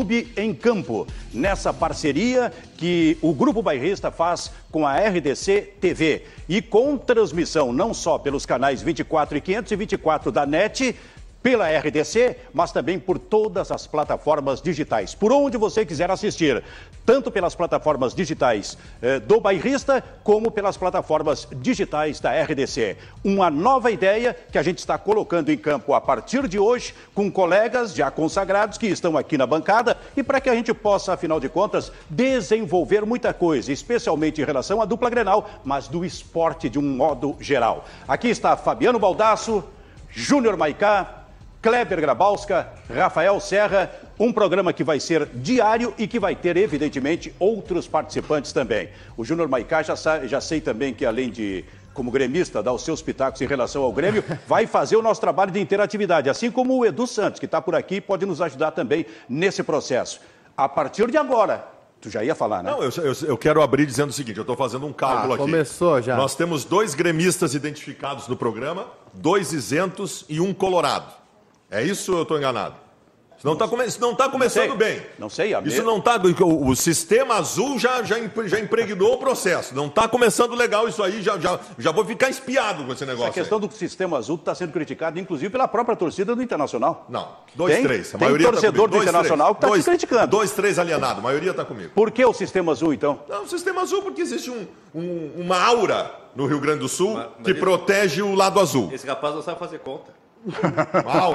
YouTube em Campo, nessa parceria que o Grupo Bairrista faz com a RDC TV e com transmissão não só pelos canais 24 e 524 da NET, pela RDC, mas também por todas as plataformas digitais, por onde você quiser assistir, tanto pelas plataformas digitais eh, do Bairrista, como pelas plataformas digitais da RDC. Uma nova ideia que a gente está colocando em campo a partir de hoje, com colegas já consagrados que estão aqui na bancada, e para que a gente possa, afinal de contas, desenvolver muita coisa, especialmente em relação à dupla Grenal, mas do esporte de um modo geral. Aqui está Fabiano Baldasso, Júnior Maicá, Kleber Grabowska, Rafael Serra, um programa que vai ser diário e que vai ter, evidentemente, outros participantes também. O Júnior Maicá já, já sei também que, além de como gremista, dar os seus pitacos em relação ao Grêmio, vai fazer o nosso trabalho de interatividade, assim como o Edu Santos, que está por aqui e pode nos ajudar também nesse processo. A partir de agora, Tu já ia falar, né? Não, eu, eu, eu quero abrir dizendo o seguinte: eu estou fazendo um cálculo ah, aqui. Começou já. Nós temos dois gremistas identificados no programa, dois isentos e um colorado. É isso ou eu estou enganado? Isso não está come... tá começando não bem. Não sei. A isso não está. O, o, sistema azul já, já, já impregnou o processo. Não está começando legal isso aí. Já, já, já vou ficar espiado com esse negócio. A questão aí. do sistema azul está sendo criticada, inclusive, pela própria torcida do Internacional. Não. Dois, tem, três. A tem maioria tá torcedor tá do Internacional três. que está criticando. Dois, três alienado. A maioria está comigo. Por que o sistema azul, então? Não, o sistema azul porque existe um, um, uma aura no Rio Grande do Sul mas, mas que esse, protege o lado azul. Esse rapaz não sabe fazer conta. Mal.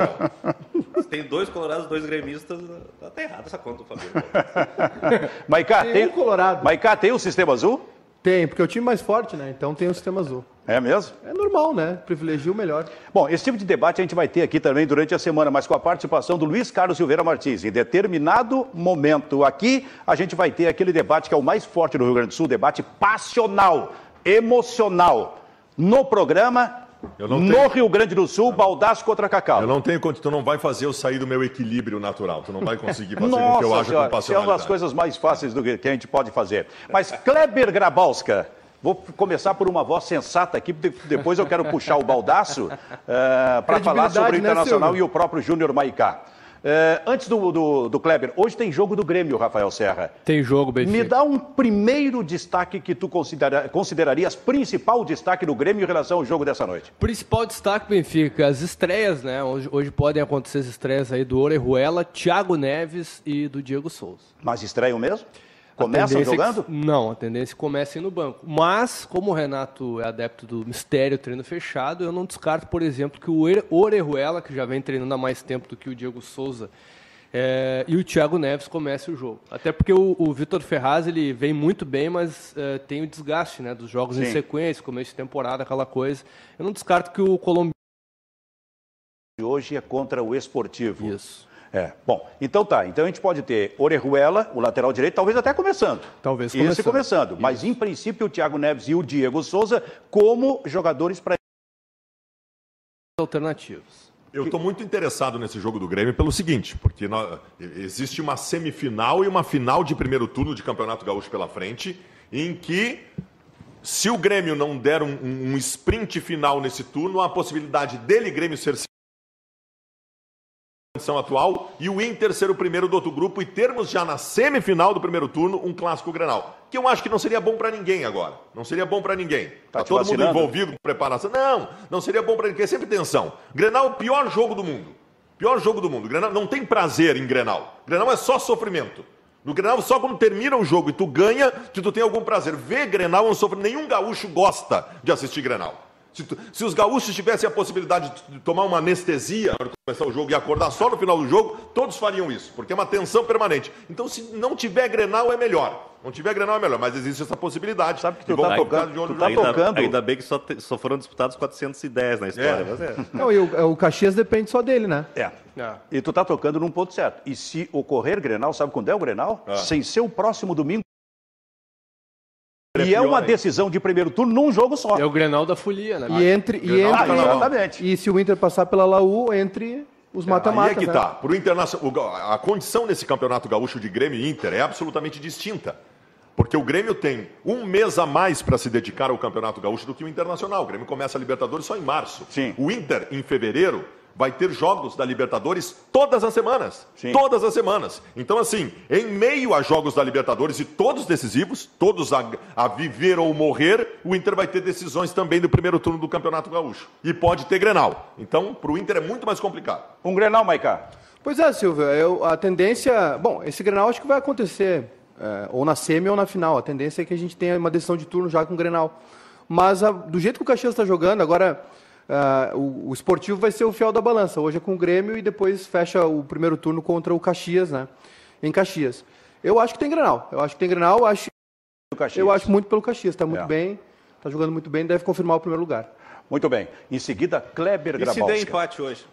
tem dois colorados, dois gremistas, tá, tá errado essa conta, Fabio. Maicá, tem, tem um colorado. Maicá, tem o sistema azul? Tem, porque é o time mais forte, né? Então tem o sistema azul. É mesmo? É normal, né? Privilegia o melhor. Bom, esse tipo de debate a gente vai ter aqui também durante a semana, mas com a participação do Luiz Carlos Silveira Martins. Em determinado momento aqui, a gente vai ter aquele debate que é o mais forte no Rio Grande do Sul, debate passional, emocional. No programa, no tenho... Rio Grande do Sul, Baldaço contra Cacau. Eu não tenho quanto tu não vai fazer eu sair do meu equilíbrio natural. Tu não vai conseguir fazer Nossa, o que eu acho com Isso é uma das coisas mais fáceis do que a gente pode fazer. Mas Kleber Grabowska, vou começar por uma voz sensata aqui, depois eu quero puxar o Baldaço uh, eh, para falar sobre o né, Internacional né, e o próprio Júnior Maicá. É, antes do, do, do, Kleber, hoje tem jogo do Grêmio, Rafael Serra. Tem jogo, Benfica. Me dá um primeiro destaque que tu considera, considerarias principal destaque do Grêmio em relação ao jogo dessa noite. Principal destaque, Benfica, as estreias, né? Hoje, hoje podem acontecer as estreias aí do Orejuela, Thiago Neves e do Diego Souza. Mas estreiam mesmo? Começam jogando? É que, não, a tendência é comecem no banco. Mas, como o Renato é adepto do mistério treino fechado, eu não descarto, por exemplo, que o Orejuela, que já vem treinando há mais tempo do que o Diego Souza, é, e o Thiago Neves comece o jogo. Até porque o, o Vitor Ferraz ele vem muito bem, mas é, tem o desgaste né, dos jogos Sim. em sequência, começo de temporada, aquela coisa. Eu não descarto que o colombiano. Hoje é contra o esportivo. Isso. É, bom, então tá. Então a gente pode ter Orejuela, o lateral direito, talvez até começando. Talvez começando. Esse começando. Isso. Mas em princípio o Thiago Neves e o Diego Souza como jogadores para alternativos. Eu estou muito interessado nesse jogo do Grêmio pelo seguinte, porque nós, existe uma semifinal e uma final de primeiro turno de Campeonato Gaúcho pela frente, em que se o Grêmio não der um, um sprint final nesse turno, há a possibilidade dele, Grêmio, ser condição atual e o Inter ser o primeiro do outro grupo e termos já na semifinal do primeiro turno um clássico Grenal. Que eu acho que não seria bom para ninguém agora. Não seria bom para ninguém. Tá, tá todo vacinando? mundo envolvido com preparação. Não, não seria bom para ninguém. É sempre tensão. Grenal é o pior jogo do mundo. Pior jogo do mundo. Grenal não tem prazer em Grenal. Grenal é só sofrimento. No Grenal, só quando termina o jogo e tu ganha, que tu tem algum prazer. Ver Grenal é um sofrimento. Nenhum gaúcho gosta de assistir Grenal. Se, se, os gaúchos tivessem a possibilidade de tomar uma anestesia para começar o jogo e acordar só no final do jogo, todos fariam isso, porque é uma tensão permanente. Então, se não tiver Grenal, é melhor. Não tiver Grenal, é melhor, mas existe essa possibilidade. Sabe que tu está tocando, de olho tá ainda, tocando. Ainda bem que só, te, só foram disputados 410 na história. É. Mas é. Não, e o, o Caxias depende só dele, né? É. é. E tu está tocando num ponto certo. E se ocorrer Grenal, sabe quando é o Grenal? Ah. Sem ser o próximo domingo. E é uma decisão de primeiro turno num jogo só. É o Grenal da folia, né? E entre, e, entre, ah, exatamente. e se o Inter passar pela Laú, entre os mata-mata. É, aí é que né? tá. Pro Internacional, a condição nesse campeonato gaúcho de Grêmio e Inter é absolutamente distinta. Porque o Grêmio tem um mês a mais para se dedicar ao Campeonato Gaúcho do que o Internacional. O Grêmio começa a Libertadores só em março. Sim. O Inter, em fevereiro, vai ter jogos da Libertadores todas as semanas. Sim. Todas as semanas. Então, assim, em meio a jogos da Libertadores e todos decisivos, todos a, a viver ou morrer, o Inter vai ter decisões também do primeiro turno do Campeonato Gaúcho. E pode ter Grenal. Então, para o Inter é muito mais complicado. Um Grenal, Maicá? Pois é, Silvio. Eu, a tendência. Bom, esse Grenal acho que vai acontecer é, ou na semi ou na final. A tendência é que a gente tenha uma decisão de turno já com o Grenal. Mas a, do jeito que o Caxias está jogando, agora Uh, o, o, esportivo vai ser o fiel da balança. Hoje é com o Grêmio e depois fecha o primeiro turno contra o Caxias, né? Em Caxias. Eu acho que tem Grenal. Eu acho que tem Grenal. Acho, eu acho muito pelo Caxias. Está muito é. bem, está jogando muito bem, deve confirmar o primeiro lugar. Muito bem. Em seguida, Kleber Grabowska. E se der empate hoje?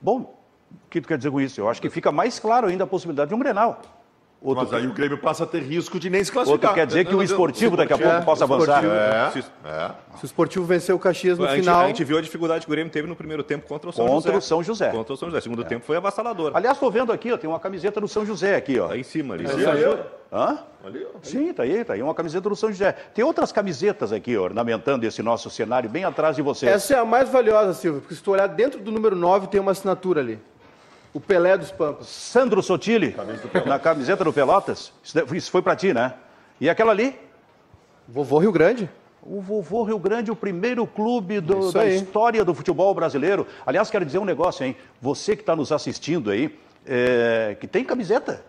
Bom, o que tu quer dizer com isso? Eu acho que fica mais claro ainda a possibilidade de um Grenal. Outro Mas aí o Grêmio passa a ter risco de nem se classificar. Outro quer dizer que o esportivo daqui a pouco é, possa avançar. É, se, é. se, o esportivo vencer o Caxias no a final. Gente, a gente viu a dificuldade que o Grêmio teve no primeiro tempo contra o São contra José. o São José. Contra o São José. Segundo é. tempo foi avassalador. Aliás, estou vendo aqui, ó, tem uma camiseta do São José aqui, ó. Tá em cima ali. É, aí, Hã? Ali, ó. Sim, tá aí, tá aí uma camiseta do São José. Tem outras camisetas aqui, ó, ornamentando esse nosso cenário bem atrás de vocês. Essa é a mais valiosa, Silvio, porque se tu olhar dentro do número 9 tem uma assinatura ali. O Pelé dos Pampas. Sandro Sotile, na camiseta do Pelotas. Isso foi para ti, né? E aquela ali? Vovô Rio Grande. O Vovô Rio Grande, o primeiro clube do, da história do futebol brasileiro. Aliás, quero dizer um negócio, hein? Você que está nos assistindo aí, é, que tem camiseta.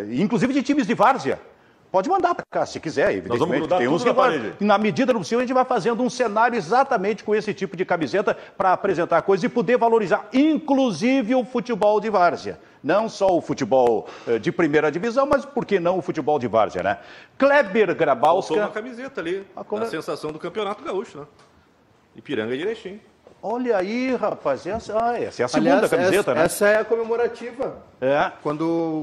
Inclusive de times de várzea. Pode mandar para cá, se quiser, evidentemente. Tem uns que vai, na medida do possível, a gente vai fazendo um cenário exatamente com esse tipo de camiseta para apresentar coisas e poder valorizar, inclusive, o futebol de várzea. Não só o futebol eh, de primeira divisão, mas por que não o futebol de várzea, né? Kleber Grabowska... Faltou uma camiseta ali, a, a sensação do Campeonato Gaúcho, né? Ipiranga direitinho. Olha aí, rapaz, essa, ah, essa é a segunda Aliás, camiseta, essa, né? Essa é a comemorativa. É. Quando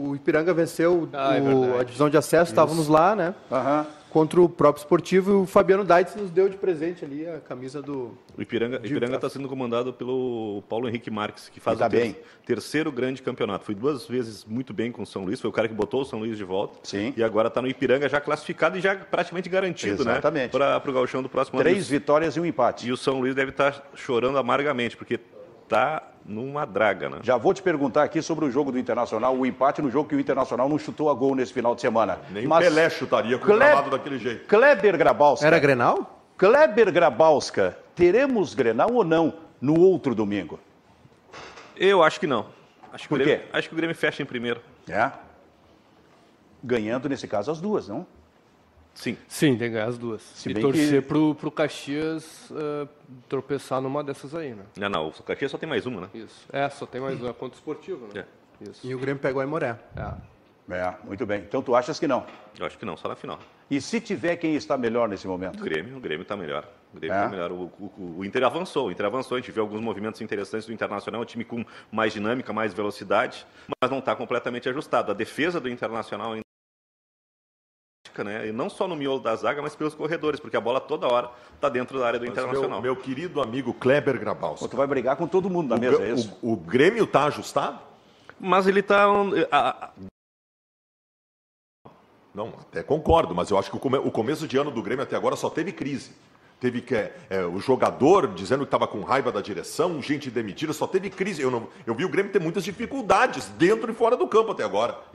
o Ipiranga venceu ah, o, é a divisão de acesso, Isso. estávamos lá, né? Aham contra o próprio esportivo. E o Fabiano Daitz nos deu de presente ali a camisa do. O Ipiranga está sendo comandado pelo Paulo Henrique Marques, que faz tá o ter terceiro grande campeonato. Foi duas vezes muito bem com o São Luís, foi o cara que botou o São Luís de volta. Sim. E agora está no Ipiranga já classificado e já praticamente garantido, Exatamente. né? Para o gauchão do próximo Três ano. Três vitórias e um empate. E o São Luís deve estar tá chorando amargamente, porque está numa draga, né? Já vou te perguntar aqui sobre o jogo do Internacional, o empate no jogo que o Internacional não chutou a gol nesse final de semana. Nem Mas... Pelé chutaria com Cle... o gramado daquele jeito. Kleber Grabowska. Era Grenal? Kleber Grabowska, teremos Grenal ou não no outro domingo? Eu acho que não. Acho que Por quê? Grêmio, acho que o Grêmio fecha em primeiro. É? Ganhando, nesse caso, as duas, não? Sim. Sim, tem que ganhar as duas. Se e torcer que... pro, pro Caxias uh, tropeçar numa dessas aí, né? Não, não, o Caxias só tem mais uma, né? Isso. É, só tem mais uma, é ponto esportivo, né? É. Isso. E o Grêmio pegou a Imoré. É. é, muito bem. Então tu achas que não? Eu acho que não, só na final. E se tiver quem está melhor nesse momento? O Grêmio, o Grêmio está melhor. O Grêmio é. melhor. O, o, o, Inter avançou, o Inter avançou. A gente viu alguns movimentos interessantes do Internacional, um time com mais dinâmica, mais velocidade, mas não está completamente ajustado. A defesa do Internacional ainda né? E não só no miolo da zaga, mas pelos corredores, porque a bola toda hora está dentro da área do mas Internacional. Meu, meu, querido amigo Kleber Grabowski. Tu vai brigar com todo mundo na o, mesa, é isso? O, o Grêmio está ajustado? Mas ele está... Não, até concordo, mas eu acho que o, come, o começo de ano do Grêmio até agora só teve crise. Teve que, é, é o jogador dizendo que estava com raiva da direção, gente demitida, só teve crise. Eu, não, eu vi o Grêmio ter muitas dificuldades dentro e fora do campo até agora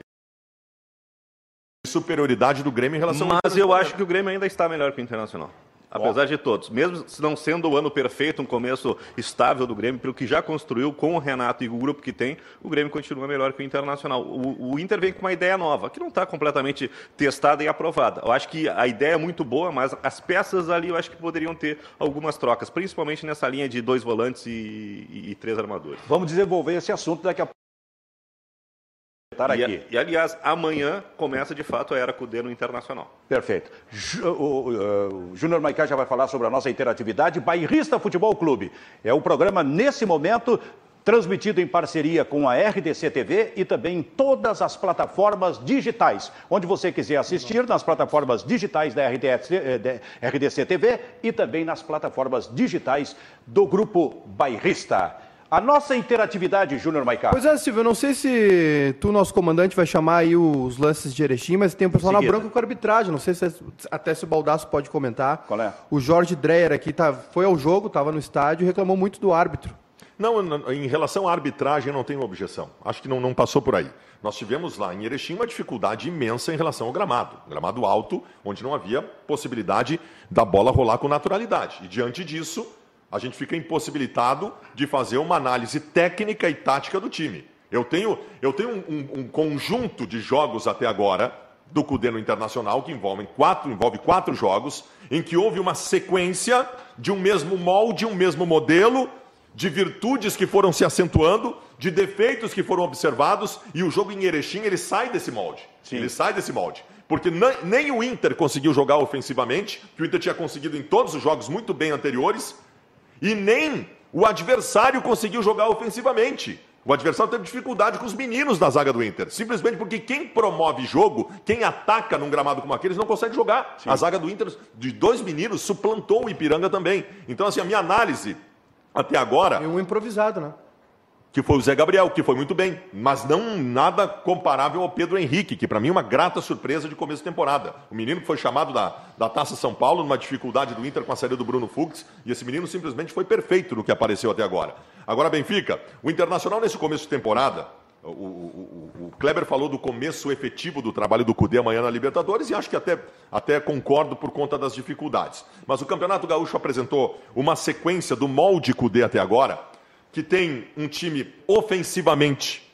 superioridade do Grêmio em relação Mas ao Mas eu acho que o Grêmio ainda está melhor que o Internacional. Apesar de todos, mesmo não sendo o ano perfeito, um começo estável do Grêmio, pelo que já construiu com o Renato e o grupo que tem, o Grêmio continua melhor que o Internacional. O, o Inter vem com uma ideia nova, que não está completamente testada e aprovada. Eu acho que a ideia é muito boa, mas as peças ali eu acho que poderiam ter algumas trocas, principalmente nessa linha de dois volantes e, e, e três armadores. Vamos desenvolver esse assunto daqui a pouco estar aqui. E, aliás, amanhã começa de fato a era Cudê no Internacional. Perfeito. O, o, o Júnior Maicá já vai falar sobre a nossa interatividade. Bairrista Futebol Clube. É o programa, nesse momento, transmitido em parceria com a RDC TV e também em todas as plataformas digitais. Onde você quiser assistir, nas plataformas digitais da RDC, eh, RDC TV e também nas plataformas digitais do Grupo Bairrista. A nossa interatividade, Júnior Maicá. Pois é, Silvio, eu não sei se tu, nosso comandante, vai chamar aí os lances de Erechim, mas tem um pessoal na branca com arbitragem. Não sei se até se o Baldaço pode comentar. Qual é? O Jorge Dreyer aqui tá, foi ao jogo, estava no estádio e reclamou muito do árbitro. Não, em relação à arbitragem, não tenho objeção. Acho que não, não passou por aí. Nós tivemos lá em Erechim uma dificuldade imensa em relação ao gramado. Gramado alto, onde não havia possibilidade da bola rolar com naturalidade. E diante disso, a gente fica impossibilitado de fazer uma análise técnica e tática do time. Eu tenho, eu tenho um, um, um conjunto de jogos até agora do Cudê no Internacional que envolvem quatro, envolve quatro jogos em que houve uma sequência de um mesmo molde, um mesmo modelo, de virtudes que foram se acentuando, de defeitos que foram observados e o jogo em Erechim ele sai desse molde. Sim. Ele sai desse molde. Porque nem o Inter conseguiu jogar ofensivamente, que o Inter tinha conseguido em todos os jogos muito bem anteriores, e nem o adversário conseguiu jogar ofensivamente. O adversário teve dificuldade com os meninos da zaga do Inter. Simplesmente porque quem promove jogo, quem ataca num gramado como aqueles, não consegue jogar. Sim. A zaga do Inter, de dois meninos, suplantou o Ipiranga também. Então, assim, a minha análise até agora. E um improvisado, né? Que foi o Zé Gabriel, que foi muito bem, mas não nada comparável ao Pedro Henrique, que para mim é uma grata surpresa de começo de temporada. O menino que foi chamado da, da Taça São Paulo, numa dificuldade do Inter com a saída do Bruno Fux, e esse menino simplesmente foi perfeito no que apareceu até agora. Agora, Benfica, o Internacional nesse começo de temporada, o, o, o, Kleber falou do começo efetivo do trabalho do Cudê amanhã na Libertadores e acho que até, até concordo por conta das dificuldades. Mas o Campeonato Gaúcho apresentou uma sequência do molde Cudê até agora, que tem um time ofensivamente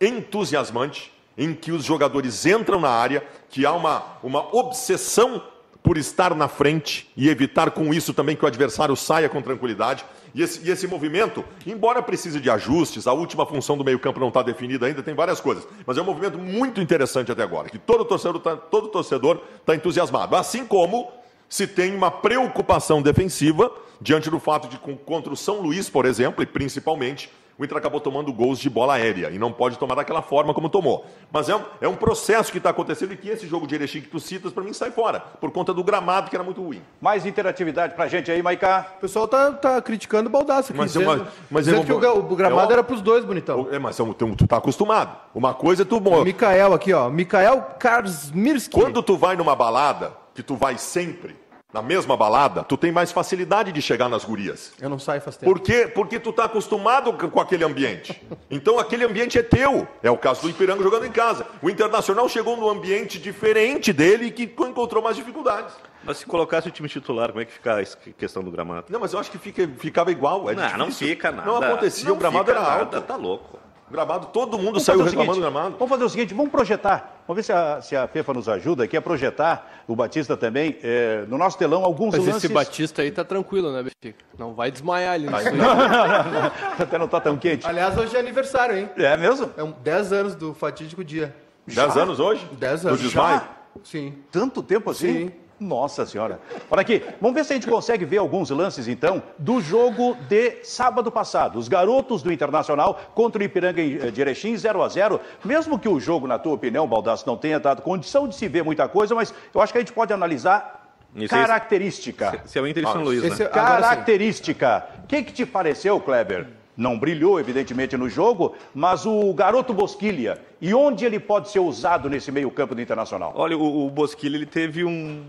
entusiasmante, em que os jogadores entram na área, que há uma, uma obsessão por estar na frente e evitar com isso também que o adversário saia com tranquilidade. E esse, e esse movimento, embora precise de ajustes, a última função do meio-campo não está definida ainda, tem várias coisas, mas é um movimento muito interessante até agora, que todo torcedor está todo torcedor tá entusiasmado. Assim como se tem uma preocupação defensiva diante do fato de, contra o São Luís, por exemplo, e principalmente, o Inter acabou tomando gols de bola aérea e não pode tomar daquela forma como tomou. Mas é um, é um processo que está acontecendo e que esse jogo de Erechim que tu citas, para mim, sai fora, por conta do gramado que era muito ruim. Mais interatividade para a gente aí, Maicá. O pessoal tá, tá criticando o Baldaço aqui, mas, dizendo, mas, mas dizendo que o, o gramado é era para os dois, bonitão. É, mas tu, tu tá acostumado. Uma coisa é tu... O Mikael aqui, ó. Mikael Karsmirski. Quando tu vai numa balada, que tu vai sempre, na mesma balada, tu tem mais facilidade de chegar nas gurias. Eu não saio faz tempo. Por quê? Porque tu tá acostumado com aquele ambiente. Então aquele ambiente é teu. É o caso do Ipiranga jogando em casa. O Internacional chegou num ambiente diferente dele e que encontrou mais dificuldades. Mas se colocasse o time titular, como é que fica a questão do gramado? Não, mas eu acho que fica, ficava igual. É não, não fica nada. Não acontecia, não o gramado era alto. Tá louco. Gramado, todo mundo vamos saiu reclamando seguinte, do gramado. Vamos fazer o seguinte, vamos projetar. Vamos ver se a, se a FEFA nos ajuda aqui a projetar, o Batista também, é, no nosso telão, alguns Mas lances... esse Batista aí tá tranquilo, né, Benfica? Não vai desmaiar ali. Vai. Não, não, não, Até não tá tão quente. Aliás, hoje é aniversário, hein? É mesmo? É um 10 anos do fatídico dia. 10 anos hoje? 10 anos. Do desmaio? Já? Sim. Tanto tempo assim? Sim. Nossa senhora. Olha aqui, vamos ver se a gente consegue ver alguns lances, então, do jogo de sábado passado. Os garotos do Internacional contra o Ipiranga eh, de Erechim, 0 a 0 Mesmo que o jogo, na tua opinião, Baldasso, não tenha dado condição de se ver muita coisa, mas eu acho que a gente pode analisar Isso característica. Se, é o Inter de São Luís, né? Característica. O que, que te pareceu, Kleber? não brilhou, evidentemente, no jogo, mas o garoto Bosquilha, e onde ele pode ser usado nesse meio-campo do Internacional? Olha, o, o Bosquilha ele teve um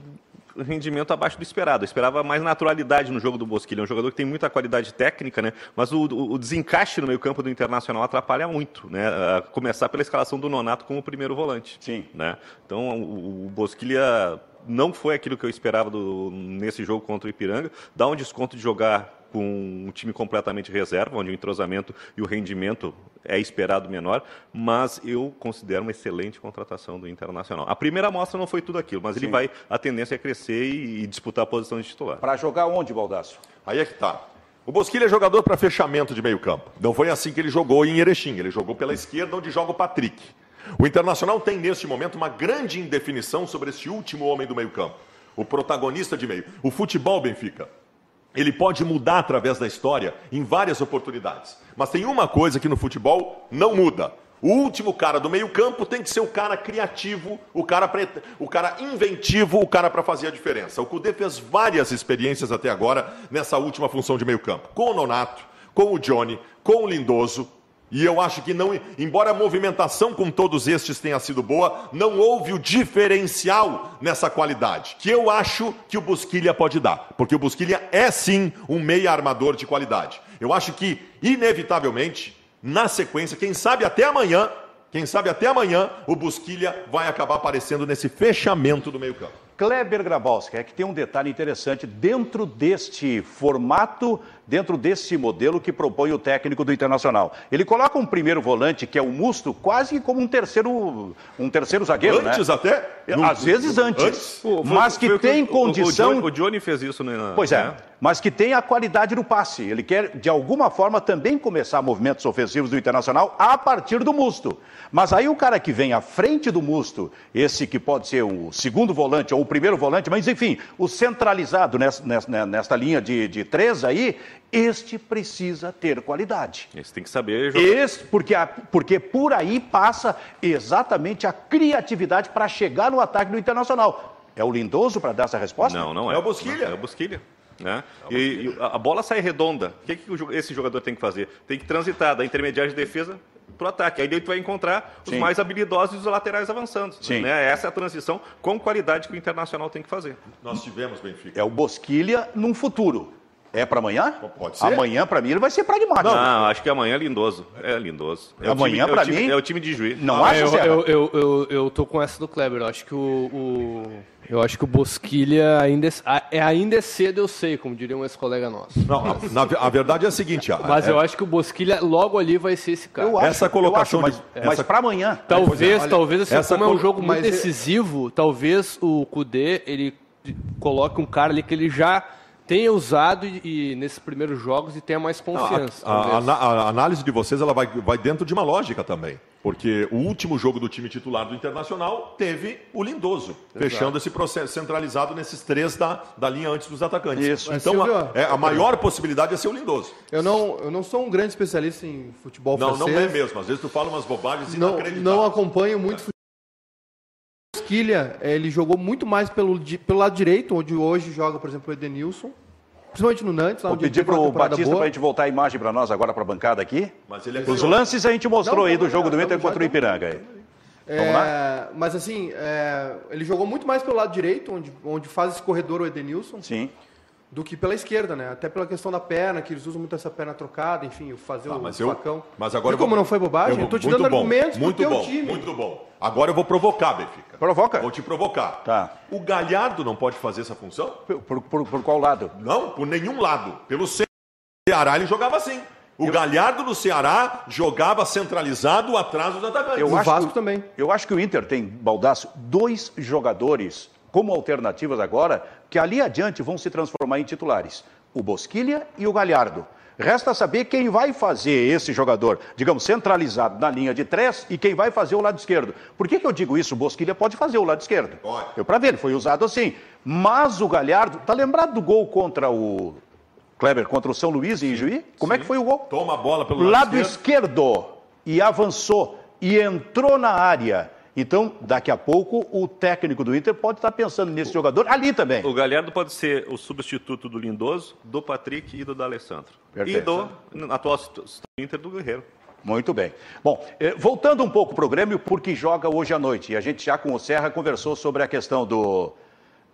rendimento abaixo do esperado. Eu esperava mais naturalidade no jogo do Bosquilha. É um jogador que tem muita qualidade técnica, né? mas o, o desencaixe no meio-campo do Internacional atrapalha muito. Né? A começar pela escalação do Nonato como primeiro volante. Sim. Né? Então, o, o Bosquilha não foi aquilo que eu esperava do, nesse jogo contra o Ipiranga. Dá um desconto de jogar com um time completamente reserva, onde o entrosamento e o rendimento é esperado menor, mas eu considero uma excelente contratação do Internacional. A primeira amostra não foi tudo aquilo, mas Sim. ele vai, a tendência é crescer e, disputar a posição de titular. Para jogar onde, Baldasso? Aí é que tá. O Bosquilha é jogador para fechamento de meio campo. Não foi assim que ele jogou em Erechim. Ele jogou pela esquerda, onde joga o Patrick. O Internacional tem, neste momento, uma grande indefinição sobre esse último homem do meio campo. O protagonista de meio. O futebol, Benfica, ele pode mudar através da história em várias oportunidades. Mas tem uma coisa que no futebol não muda. O último cara do meio-campo tem que ser o cara criativo, o cara, o cara inventivo, o cara para fazer a diferença. O Cudê fez várias experiências até agora nessa última função de meio-campo. Com o Nonato, com o Johnny, com o Lindoso. E eu acho que não, embora a movimentação com todos estes tenha sido boa, não houve o diferencial nessa qualidade, que eu acho que o Busquilha pode dar, porque o Busquilha é sim um meia armador de qualidade. Eu acho que inevitavelmente, na sequência, quem sabe até amanhã, quem sabe até amanhã o Busquilha vai acabar aparecendo nesse fechamento do meio-campo. Kleber Grabowski, é que tem um detalhe interessante dentro deste formato, dentro desse modelo que propõe o técnico do Internacional. Ele coloca um primeiro volante, que é o Musto, quase como um terceiro, um terceiro zagueiro, antes né? até? Às vezes antes. antes. mas que tem condição... O, o, Johnny, fez isso, né? Pois é, né? mas que tem a qualidade do passe. Ele quer, de alguma forma, também começar movimentos ofensivos do Internacional a partir do Musto. Mas aí o cara que vem à frente do Musto, esse que pode ser o segundo volante ou o primeiro volante, mas enfim, o centralizado nessa, nessa, nesta linha de, de três aí, este precisa ter qualidade. Esse tem que saber jogar. Esse, porque, a, porque por aí passa exatamente a criatividade para chegar no ataque do Internacional. É o Lindoso para dar essa resposta? Não, não é. É o Bosquilha. É o Bosquilha. Né? E, e, a bola sai redonda. O que, que esse jogador tem que fazer? Tem que transitar da intermediária de defesa para o ataque. Aí tu vai encontrar os Sim. mais habilidosos e os laterais avançando. Sim. Né? Essa é a transição com qualidade que o Internacional tem que fazer. Nós tivemos, Benfica. É o Bosquilha num futuro. É para amanhã? Pode ser. Amanhã, para mim, ele vai ser pragmático. Não, não, acho que amanhã é lindoso. É lindoso. É amanhã, para é mim. É o time de juiz. Não ah, acho, eu, eu, eu, eu, eu tô com essa do Kleber. Eu acho que o, o eu acho que o Bosquilha ainda é, ainda é cedo, eu sei, como diria um ex-colega nosso. Não, na, a verdade é a seguinte. Mas é, eu acho que o Bosquilha logo ali vai ser esse cara. Acho, essa colocação, acho, mas, mas para amanhã. Talvez, olha, talvez assim, essa como é um jogo muito decisivo, talvez o Kudê ele coloque um cara ali que ele já tenha usado e, e nesses primeiros jogos e tenha mais confiança. Não, a, a, a, a, análise de vocês ela vai, vai dentro de uma lógica também. Porque o último jogo do time titular do Internacional teve o Lindoso, Exato. fechando esse processo centralizado nesses três da, da linha antes dos atacantes. Isso. Então, Silvio, a, é, a maior possibilidade é ser o Lindoso. Eu não, eu não sou um grande especialista em futebol não, francês. Não, não é mesmo. Às vezes tu fala umas bobagens não, inacreditáveis. Não acompanho muito futebol. Esquilha, ele jogou muito mais pelo, pelo lado direito, onde hoje joga, por exemplo, o Edenilson. Principalmente no Nantes. Lá Vou pedir para o Batista para a gente voltar a imagem para nós agora para a bancada aqui. Mas ele é Os lances a gente mostrou não, aí do jogo do Inter contra o Ipiranga. Aí. É, mas assim, é, ele jogou muito mais pelo lado direito, onde, onde faz esse corredor o Edenilson. Sim do que pela esquerda, né? Até pela questão da perna, que eles usam muito essa perna trocada, enfim, fazer ah, o mas facão. Eu, mas agora e como vou, não foi bobagem, eu, eu tô te dando bom, argumentos muito pro bom, teu time. Muito bom. Agora eu vou provocar, Benfica. Provoca. Vou te provocar. Tá. O Galhardo não pode fazer essa função? Por, por, por qual lado? Não, por nenhum lado. Pelo Ceará ele jogava assim. O eu... Galhardo no Ceará jogava centralizado atrás dos atacantes. Eu o acho Vasco que, também. Eu acho que o Inter tem, Baldaço, dois jogadores como alternativas agora, que ali adiante vão se transformar em titulares o Bosquilha e o Galhardo. Resta saber quem vai fazer esse jogador, digamos, centralizado na linha de três e quem vai fazer o lado esquerdo. Por que, que eu digo isso? O Bosquilha pode fazer o lado esquerdo. Pode. Eu para ver, ele foi usado assim. Mas o Galhardo, tá lembrado do gol contra o Kleber, contra o São Luís em Juí? Como Sim. é que foi o gol? Toma a bola pelo lado, lado esquerdo. esquerdo e avançou e entrou na área então, daqui a pouco, o técnico do Inter pode estar pensando nesse o, jogador ali também. O Galhardo pode ser o substituto do Lindoso, do Patrick e do D'Alessandro. E do atual Inter do Guerreiro. Muito bem. Bom, eh, voltando um pouco para o Grêmio, porque joga hoje à noite. E a gente já com o Serra conversou sobre a questão do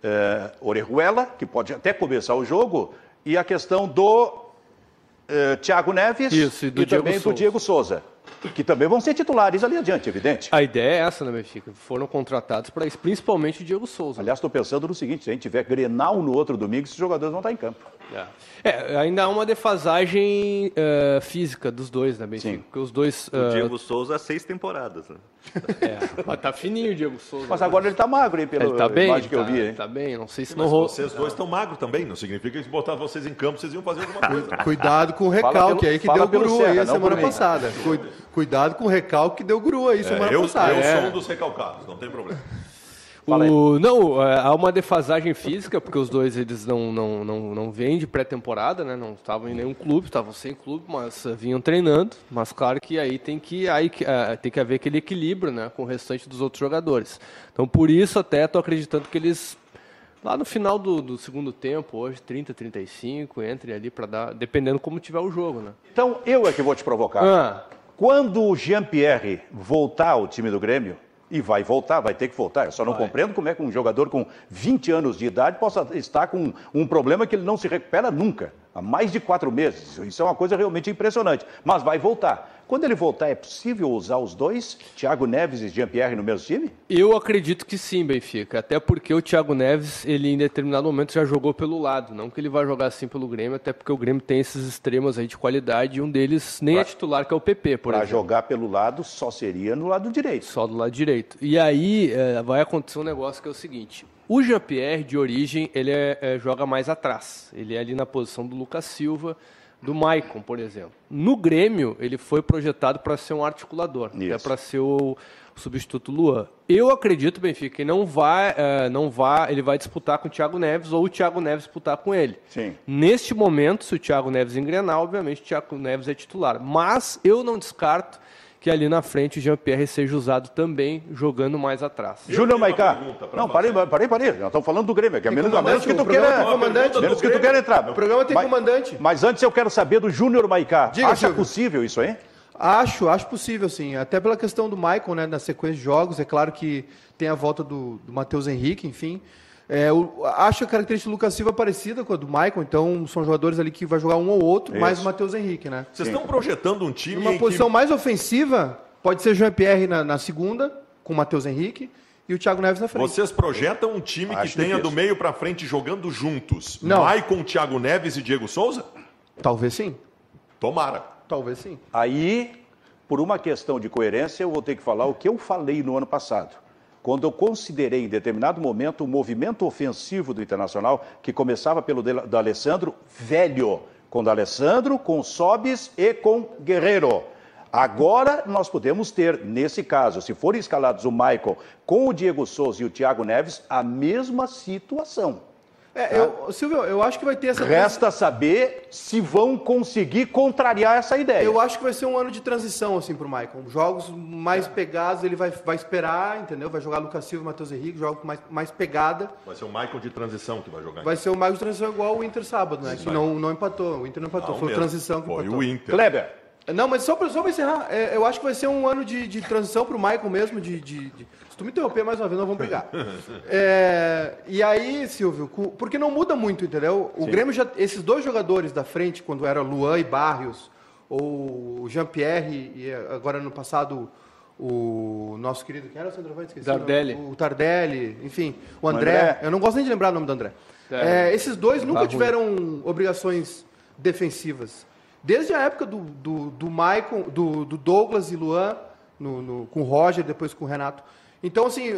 eh, Orejuela, que pode até começar o jogo, e a questão do eh, Thiago Neves Isso, e, e também Souza. do Diego Souza que também vão ser titulares ali adiante, evidente. A ideia é essa, né, Benfica? Foram contratados para isso, principalmente o Diego Souza. Aliás, estou pensando no seguinte: se a gente tiver Grenal no outro domingo, esses jogadores vão estar em campo. É, é ainda há uma defasagem uh, física dos dois, né, Benfica? Sim. Porque os dois. Uh... O Diego Souza há seis temporadas, né? É, mas tá fininho o Diego Souza. Mas agora ele tá magro, hein, pela ele tá bem, imagem que tá, eu vi, hein? Tá bem, não sei se mas não... vocês dois estão magros também, não significa que se botar vocês em campo, vocês iam fazer alguma coisa. Cuidado com o recalque pelo, aí que deu guru Serra, aí a semana passada. Cuidado com o recalque que deu guru aí é, semana eu, passada. Eu é. sou um dos recalcados, não tem problema. O, não, é, há uma defasagem física, porque os dois eles não, não, não, não vêm de pré-temporada, né? Não estavam em nenhum clube, estavam sem clube, mas uh, vinham treinando. Mas claro que aí tem que, aí, uh, tem que haver aquele equilíbrio né, com o restante dos outros jogadores. Então por isso até estou acreditando que eles Lá no final do, do, segundo tempo, hoje, 30, 35, entre ali para dar, dependendo como tiver o jogo, né? Então, eu é que vou te provocar. Ah. Quando o Jean-Pierre voltar ao time do Grêmio, e vai voltar, vai ter que voltar. Eu só não vai. compreendo como é que um jogador com 20 anos de idade possa estar com um problema que ele não se recupera nunca. Há mais de quatro meses. Isso é uma coisa realmente impressionante. Mas vai voltar. Quando ele voltar, é possível usar os dois, Thiago Neves e Jean-Pierre, no mesmo time? Eu acredito que sim, Benfica. Até porque o Thiago Neves, ele em determinado momento já jogou pelo lado. Não que ele vai jogar assim pelo Grêmio, até porque o Grêmio tem esses extremos aí de qualidade e um deles nem pra, é titular, que é o PP, por pra exemplo. Para jogar pelo lado, só seria no lado direito. Só do lado direito. E aí é, vai acontecer um negócio que é o seguinte. O Jean-Pierre, de origem, ele é, é, joga mais atrás. Ele é ali na posição do Lucas Silva do Maicon, por exemplo. No Grêmio, ele foi projetado para ser um articulador, é para ser o, o, substituto Luan. Eu acredito, Benfica, que não vai, uh, não vai, ele vai disputar com o Thiago Neves ou o Thiago Neves disputar com ele. Sim. Neste momento, se o Thiago Neves engrenar, obviamente o Thiago Neves é titular. Mas eu não descarto que ali na frente o Jean-Pierre seja usado também jogando mais atrás. Júnior Maicá. Não, parei, parei, parei. Nós estamos falando do Grêmio, que é menos, menos que tu queira, menos que tu queira entrar. O programa tem mas, comandante. Mas antes eu quero saber do Júnior Maicá. Diga, Acha Silvio. possível isso aí? Acho, acho possível, sim. Até pela questão do Michael, né, na sequência de jogos. É claro que tem a volta do, do Matheus Henrique, enfim. É, eu acho a característica do Lucas Silva parecida com a do Michael, então são jogadores ali que vai jogar um ou outro, Isso. mais o Matheus Henrique, né? Vocês estão projetando um time. Uma posição que... mais ofensiva, pode ser Jean-Pierre na, na, segunda, com o Matheus Henrique, e o Thiago Neves na frente. Vocês projetam um time acho que tenha difícil. do meio para frente jogando juntos? Não. Maicon, Thiago Neves e Diego Souza? Talvez sim. Tomara. Talvez sim. Aí, por uma questão de coerência, eu vou ter que falar o que eu falei no ano passado quando eu considerei em determinado momento o movimento ofensivo do Internacional, que começava pelo do Alessandro velho, com o Alessandro, com Sobis e com Guerreiro. Agora nós podemos ter, nesse caso, se forem escalados o Michael com o Diego Souza e o Thiago Neves, a mesma situação. É, tá? eu, Silvio, eu acho que vai ter essa. Resta saber se vão conseguir contrariar essa ideia. Eu acho que vai ser um ano de transição, assim, pro Maicon. Jogos mais é. pegados, ele vai, vai esperar, entendeu? Vai jogar Lucas Silva e Matheus Henrique, jogos mais, mais pegada. Vai ser o Maicon de transição que vai jogar. Vai ser o Maicon de transição igual o Inter sábado, né? Sim, que não, não empatou. O Inter não empatou, não foi mesmo. transição que foi empatou. o Inter. Kleber. Não, mas só para só encerrar, é, eu acho que vai ser um ano de, de transição para o Michael mesmo, de, de, de, Se tu me interromper mais uma vez, nós vamos brigar. É, e aí, Silvio, porque não muda muito, entendeu? O Sim. Grêmio já. Esses dois jogadores da frente, quando era Luan e Barrios, ou Jean-Pierre, e agora no passado o nosso querido, quem era o centroavante? Esqueci. Tardelli. O, o Tardelli, enfim, o André, André. Eu não gosto nem de lembrar o nome do André. É, esses dois nunca tiveram obrigações defensivas. Desde a época do, do, do Michael, do, do Douglas e Luan, no, no, com o Roger, depois com o Renato. Então, assim,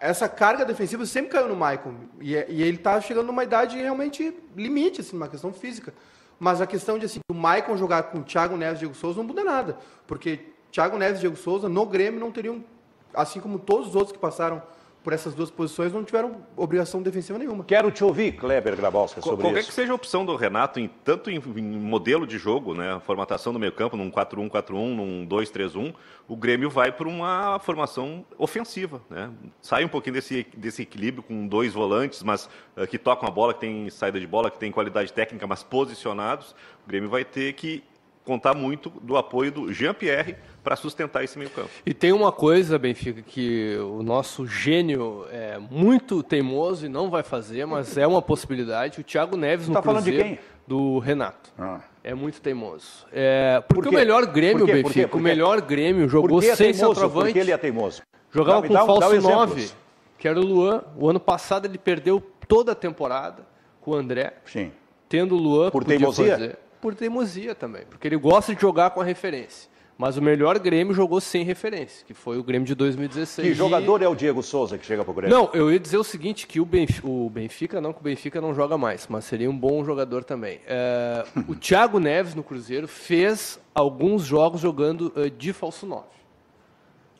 essa carga defensiva sempre caiu no Michael. E, é, e ele está chegando numa idade realmente limite, assim, uma questão física. Mas a questão de assim, o Michael jogar com Thiago Neves e Diego Souza não muda nada. Porque Thiago Neves e Diego Souza, no Grêmio, não teriam, assim como todos os outros que passaram por essas duas posições não tiveram obrigação defensiva nenhuma. Quero te ouvir, Kleber Grabowska, sobre Qualquer isso. que seja a opção do Renato, em, tanto em, em, modelo de jogo, né, a formatação do meio campo, num 4-1-4-1, num 2-3-1, o Grêmio vai para uma formação ofensiva. Né? Sai um pouquinho desse, desse equilíbrio com dois volantes, mas uh, que tocam a bola, que tem saída de bola, que tem qualidade técnica, mas posicionados. O Grêmio vai ter que contar muito do apoio do Jean-Pierre para sustentar esse meio campo. E tem uma coisa, Benfica, que o nosso gênio é muito teimoso e não vai fazer, mas é uma possibilidade. O Thiago Neves no tá Cruzeiro, falando de quem? do Renato. Ah. É muito teimoso. É, porque Por o melhor Grêmio, Por Benfica, Por o melhor Grêmio jogou é sem centroavante. Porque ele é teimoso. Jogava com dá, falso 9, que era o Luan. O ano passado ele perdeu toda a temporada com o André. Sim. Tendo o Luan, por teimosia? Fazer por teimosia também, porque ele gosta de jogar com a referência. Mas o melhor Grêmio jogou sem referência, que foi o Grêmio de 2016. Que jogador e... é o Diego Souza que chega para o Grêmio? Não, eu ia dizer o seguinte, que o Benfica, o Benfica, não que o Benfica não joga mais, mas seria um bom jogador também. É, o Thiago Neves no Cruzeiro fez alguns jogos jogando uh, de falso 9.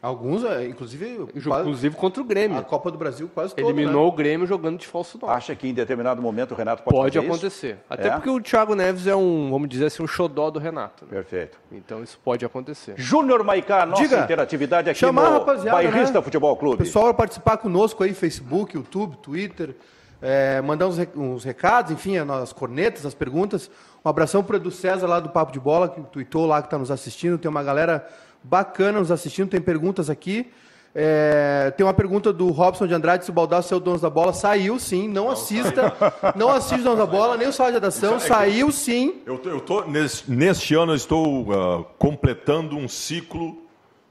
Alguns, é, inclusive. Inclusive contra o Grêmio. A Copa do Brasil quase toda. Eliminou né? o Grêmio jogando de falso 9. Acha que em determinado momento o Renato pode, pode acontecer. Isso? Até é? porque o Thiago Neves é um, vamos dizer assim, um xodó do Renato. Né? Perfeito. Então isso pode acontecer. Júnior Maicá, nossa Diga, interatividade aqui chamar no Bairrista né? Futebol Clube. O pessoal vai participar conosco aí, Facebook, YouTube, Twitter. é, mandar uns, uns, recados, enfim, as cornetas, as perguntas. Um abração para o Edu César lá do Papo de Bola, que tweetou lá que está nos assistindo. Tem uma galera bacana nos assistindo, tem perguntas aqui. É, tem uma pergunta do Robson de Andrade se o Baldasso é o dono da bola. Saiu sim, não, não assista. Saiu. Não assiste o dono da bola, nem o sala de redação. É saiu sim. Eu, eu tô, nesse, neste ano eu estou uh, completando um ciclo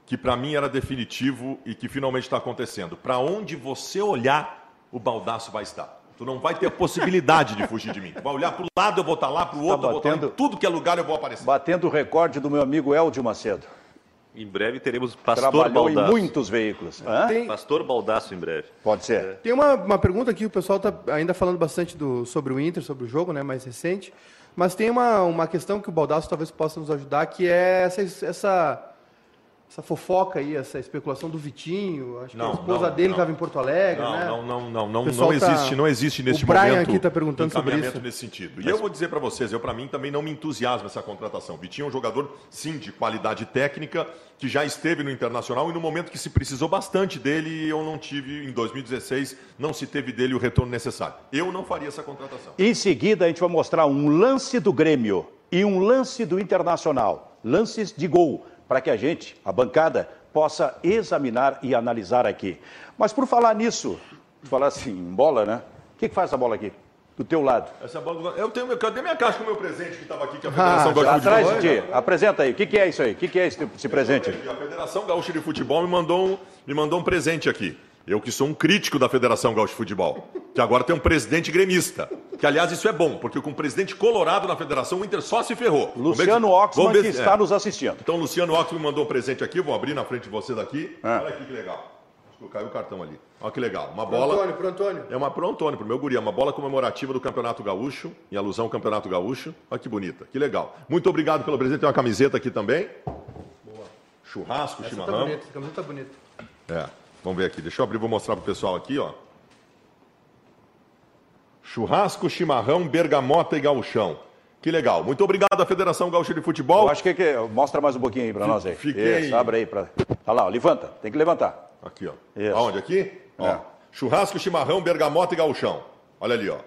que para mim era definitivo e que finalmente está acontecendo. Para onde você olhar, o Baldaço vai estar. Tu não vai ter a possibilidade de fugir de mim. Tu vai olhar para o lado, eu vou estar lá, para o outro, tá eu vou estar em tudo que é lugar, eu vou aparecer. Batendo o recorde do meu amigo Eldio Macedo. Em breve teremos Pastor Trabalhou Baldasso. em muitos veículos. Tem... Pastor Baldasso em breve. Pode ser. É. Tem uma, uma pergunta aqui, o pessoal está ainda falando bastante do, sobre o Inter, sobre o jogo né, mais recente. Mas tem uma, uma questão que o Baldasso talvez possa nos ajudar, que é essa, essa essa fofoca aí, essa especulação do Vitinho, acho não, que a esposa não, dele estava em Porto Alegre, não, né? Não, não, não, não, não tá existe, tá... não existe neste o Brian momento. aqui está perguntando sobre isso. nesse sentido. E eu vou dizer para vocês, eu para mim também não me entusiasma essa contratação. Vitinho é um jogador sim de qualidade técnica que já esteve no Internacional e no momento que se precisou bastante dele, eu não tive em 2016, não se teve dele o retorno necessário. Eu não faria essa contratação. Em seguida a gente vai mostrar um lance do Grêmio e um lance do Internacional, lances de gol para que a gente, a bancada, possa examinar e analisar aqui. Mas por falar nisso, falar assim, bola, né? O que, que faz essa bola aqui? Do teu lado. Essa bola Eu tenho. Cadê minha caixa com o meu presente que estava aqui, que a Federação ah, Gaúcha de Futebol? Atrás de ti. Apresenta aí. O que, que é isso aí? O que, que é esse, esse presente? A Federação Gaúcha de Futebol me mandou, um, me mandou um presente aqui. Eu que sou um crítico da Federação Gaúcha de Futebol, que agora tem um presidente gremista. Que, aliás, isso é bom, porque com o presidente colorado na federação, o Inter só se ferrou. Luciano Oxman, que está é. nos assistindo. Então, Luciano Oxman me mandou um presente aqui, vou abrir na frente de você daqui. É. Olha aqui que legal. Caiu o cartão ali. Olha que legal. Uma bola. Pro Antônio, pro Antônio. É uma pro Antônio, pro meu guri. É uma bola comemorativa do Campeonato Gaúcho, em alusão ao Campeonato Gaúcho. Olha que bonita, que legal. Muito obrigado pelo presente. Tem uma camiseta aqui também. Boa. Churrasco, Essa tá chimarrão. Tá bonita, a camiseta tá bonita. É. Vamos ver aqui, deixa eu abrir, vou mostrar para o pessoal aqui, ó. Churrasco, chimarrão, bergamota e gauchão. Que legal. Muito obrigado à Federação Gaúcha de Futebol. Eu acho que, que mostra mais um pouquinho aí para nós aí. Fiquei... Isso, abre aí. Pra... Tá lá, ó, levanta. Tem que levantar. Aqui, ó. Isso. Aonde? Aqui? Ó. É. Churrasco, chimarrão, bergamota e gauchão. Olha ali, ó.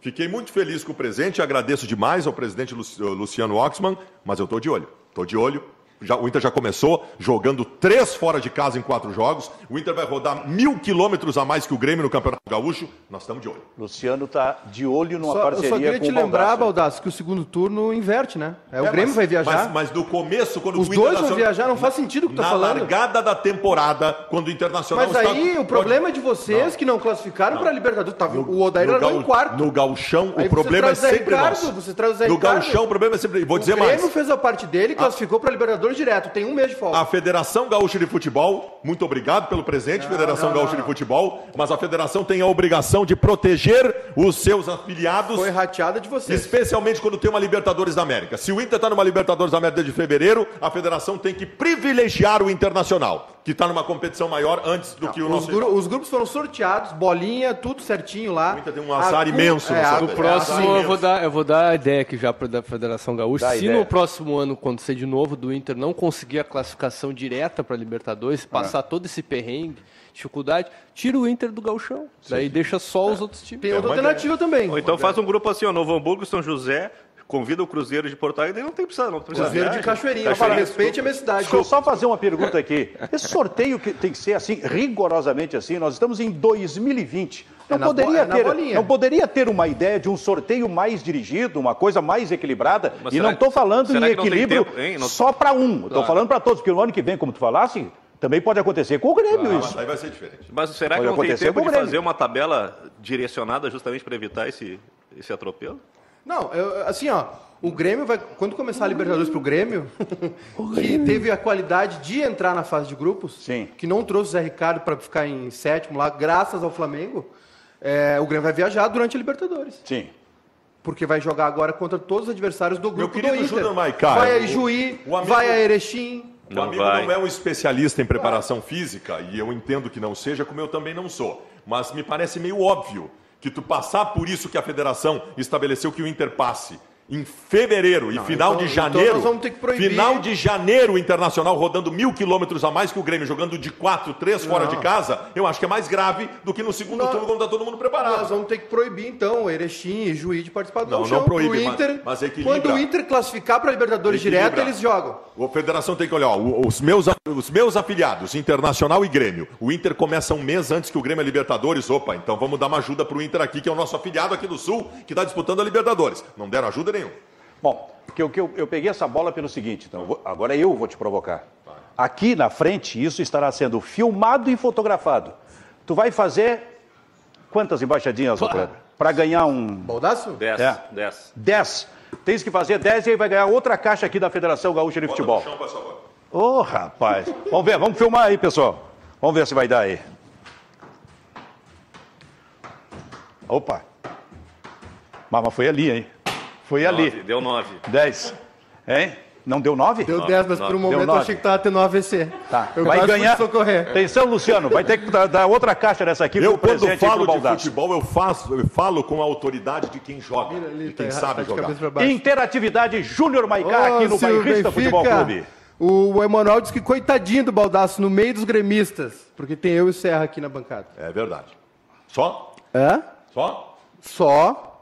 Fiquei muito feliz com o presente, agradeço demais ao presidente Luciano Oxman, mas eu estou de olho. Estou de olho já, o Inter já começou jogando três fora de casa em quatro jogos. O Inter vai rodar mil quilômetros a mais que o Grêmio no Campeonato Gaúcho. Nós estamos de olho. Luciano está de olho numa só, parceria com o Eu só queria te lembrar, Baldasso, que o segundo turno inverte, né? É, o é, Grêmio mas, vai viajar. Mas, mas, no começo, quando Os o dois vão viajar, não faz sentido o que tu tá falando. Na largada da temporada, quando o Internacional Mas aí está... o problema é de vocês não. que não classificaram para a Libertadores. Tá, o Odair era em quarto. No Gauchão, o problema é sempre Ricardo, nosso. Você traz o Zé No Gauchão, o problema é sempre... Vou dizer mais. O Grêmio fez a parte dele, classificou para a Libertadores direto. Tem um mês de folga. A Federação Gaúcha de Futebol, muito obrigado pelo presente, não, Federação não, Gaúcha não. de Futebol, mas a federação tem a obrigação de proteger os seus afiliados. Foi rateada de vocês. Especialmente quando tem uma Libertadores da América. Se o Inter está numa Libertadores da América desde fevereiro, a federação tem que privilegiar o Internacional que está numa competição maior antes do não, que o nosso. Gru os grupos foram sorteados, bolinha, tudo certinho lá. O Inter tem um azar imenso. É, no próximo é, eu vou dar, eu vou dar a ideia aqui já para da Federação Gaúcha. Dá Se ideia. no próximo ano acontecer de novo do Inter não conseguir a classificação direta para Libertadores, é. passar todo esse perrengue, dificuldade, tira o Inter do Gauchão. Sim. Daí deixa só os outros times. Tem outra alternativa também. Ou então faz um grupo assim, ó, Novo Hamburgo, São José, convida o Cruzeiro de Porto Alegre, não tem precisa, não precisa. Cruzeiro de Cachoeirinha, para respeite a minha cidade. Deixa eu só fazer uma pergunta aqui. Esse sorteio que tem que ser assim, rigorosamente assim, nós estamos em 2020. Não, é poderia ter, não poderia ter uma ideia de um sorteio mais dirigido, uma coisa mais equilibrada. Mas e não estou falando em equilíbrio não... só para um. Estou claro. falando para todos, porque no ano que vem, como tu falasse, também pode acontecer com o Grêmio isso. Mas aí vai ser diferente. Mas será pode que não tem tempo de fazer uma tabela direcionada justamente para evitar esse, esse atropelo? Não, eu, assim, ó, o Grêmio vai. Quando começar a Libertadores pro Grêmio, que teve a qualidade de entrar na fase de grupos, Sim. que não trouxe o Zé Ricardo para ficar em sétimo lá, graças ao Flamengo, é, o Grêmio vai viajar durante a Libertadores. Sim. Porque vai jogar agora contra todos os adversários do grupo Meu do Inter. Júnior Maicá, vai a Ijuí, o, o amigo, vai a Erechim. O não amigo vai. não é um especialista em preparação física, e eu entendo que não seja, como eu também não sou. Mas me parece meio óbvio que tu passar por isso que a federação estabeleceu que o Inter passe em fevereiro e final então, de então janeiro. Então final de janeiro, o Internacional rodando mil quilômetros a mais que o Grêmio, jogando de quatro, três não. fora de casa, eu acho que é mais grave do que no segundo não. turno, quando está todo mundo preparado. Nós vamos ter que proibir, então, Erechim e Juiz de participar do Não, não proíbe, Inter, mas, mas Quando o Inter classificar para a Libertadores direto, eles jogam. A federação tem que olhar, ó, os, meus, os meus afiliados, Internacional e Grêmio. O Inter começa um mês antes que o Grêmio é Libertadores. Opa, então vamos dar uma ajuda para o Inter aqui, que é o nosso afiliado aqui do Sul, que está disputando a Libertadores. Não deram ajuda nenhuma. Bom, porque eu, eu, eu peguei essa bola pelo seguinte, então, vou, agora eu vou te provocar. Aqui na frente, isso estará sendo filmado e fotografado. Tu vai fazer quantas embaixadinhas, Para ganhar um. Baldaço? Dez. É. Dez. Dez. Tens que fazer dez e aí vai ganhar outra caixa aqui da Federação Gaúcha de Futebol. Ô, oh, rapaz. vamos ver, vamos filmar aí, pessoal. Vamos ver se vai dar aí. Opa. Mas foi ali, hein? Foi nove, ali. Deu nove. Dez. Hein? Não deu nove? Deu dez, mas por um momento eu achei que estava tendo AVC. Tá. Eu vai ganhar. Socorrer. Atenção, Luciano, vai ter que dar outra caixa dessa aqui Eu, quando falo de futebol, eu, faço, eu falo com a autoridade de quem joga, ali, de quem tá sabe jogar. Interatividade Júnior Maicá oh, aqui no Bairrista Futebol Clube. O Emanuel disse que coitadinho do Baldaço no meio dos gremistas, porque tem eu e o Serra aqui na bancada. É verdade. Só? É? Só? Só.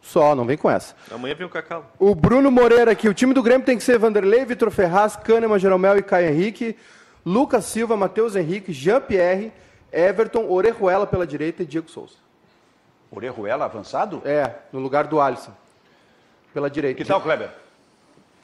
Só, não vem com essa. Amanhã vem o Cacau. O Bruno Moreira aqui. O time do Grêmio tem que ser Vanderlei, Vitor Ferraz, Kahneman, Jeromel e Caio Henrique. Lucas Silva, Matheus Henrique, Jean-Pierre, Everton, Orejuela pela direita e Diego Souza. Orejuela avançado? É, no lugar do Alisson. Pela direita. Que tal, Kleber?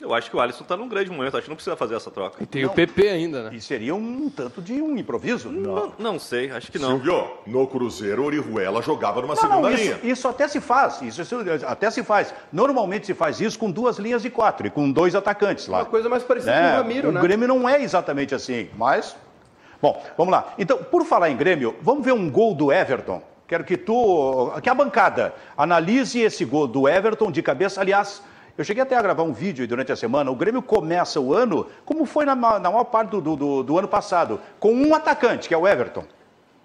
Eu acho que o Alisson está num grande momento, acho que não precisa fazer essa troca. E tem não. o PP ainda, né? E seria um tanto de um improviso? Não, não, não sei, acho que não. Silvio, no Cruzeiro, Orihuela jogava numa não, segunda isso, linha. Isso até se faz, isso, isso, até se faz. Normalmente se faz isso com duas linhas de quatro e com dois atacantes lá. Uma coisa mais parecida é, com o Ramiro, o né? O Grêmio não é exatamente assim, mas... Bom, vamos lá. Então, por falar em Grêmio, vamos ver um gol do Everton. Quero que tu, que a bancada analise esse gol do Everton de cabeça. Aliás, eu cheguei até a gravar um vídeo durante a semana. O Grêmio começa o ano, como foi na, na maior parte do, do, do ano passado, com um atacante, que é o Everton,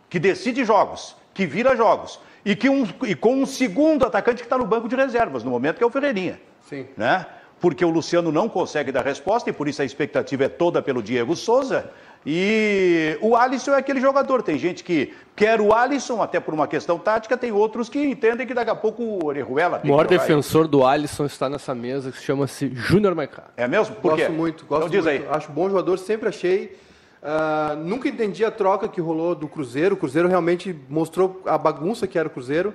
que decide jogos, que vira jogos. E, que um, e com um segundo atacante que está no banco de reservas, no momento que é o Ferreirinha. Sim. Né? Porque o Luciano não consegue dar resposta e por isso a expectativa é toda pelo Diego Souza. E o Alisson é aquele jogador. Tem gente que quer o Alisson, até por uma questão tática, tem outros que entendem que daqui a pouco o Orejuela. O maior defensor do Alisson está nessa mesa que chama-se Júnior Maicá. É mesmo? Por gosto quê? muito, gosto então, diz muito. Aí. Acho bom jogador, sempre achei. Uh, nunca entendi a troca que rolou do Cruzeiro. O Cruzeiro realmente mostrou a bagunça que era o Cruzeiro.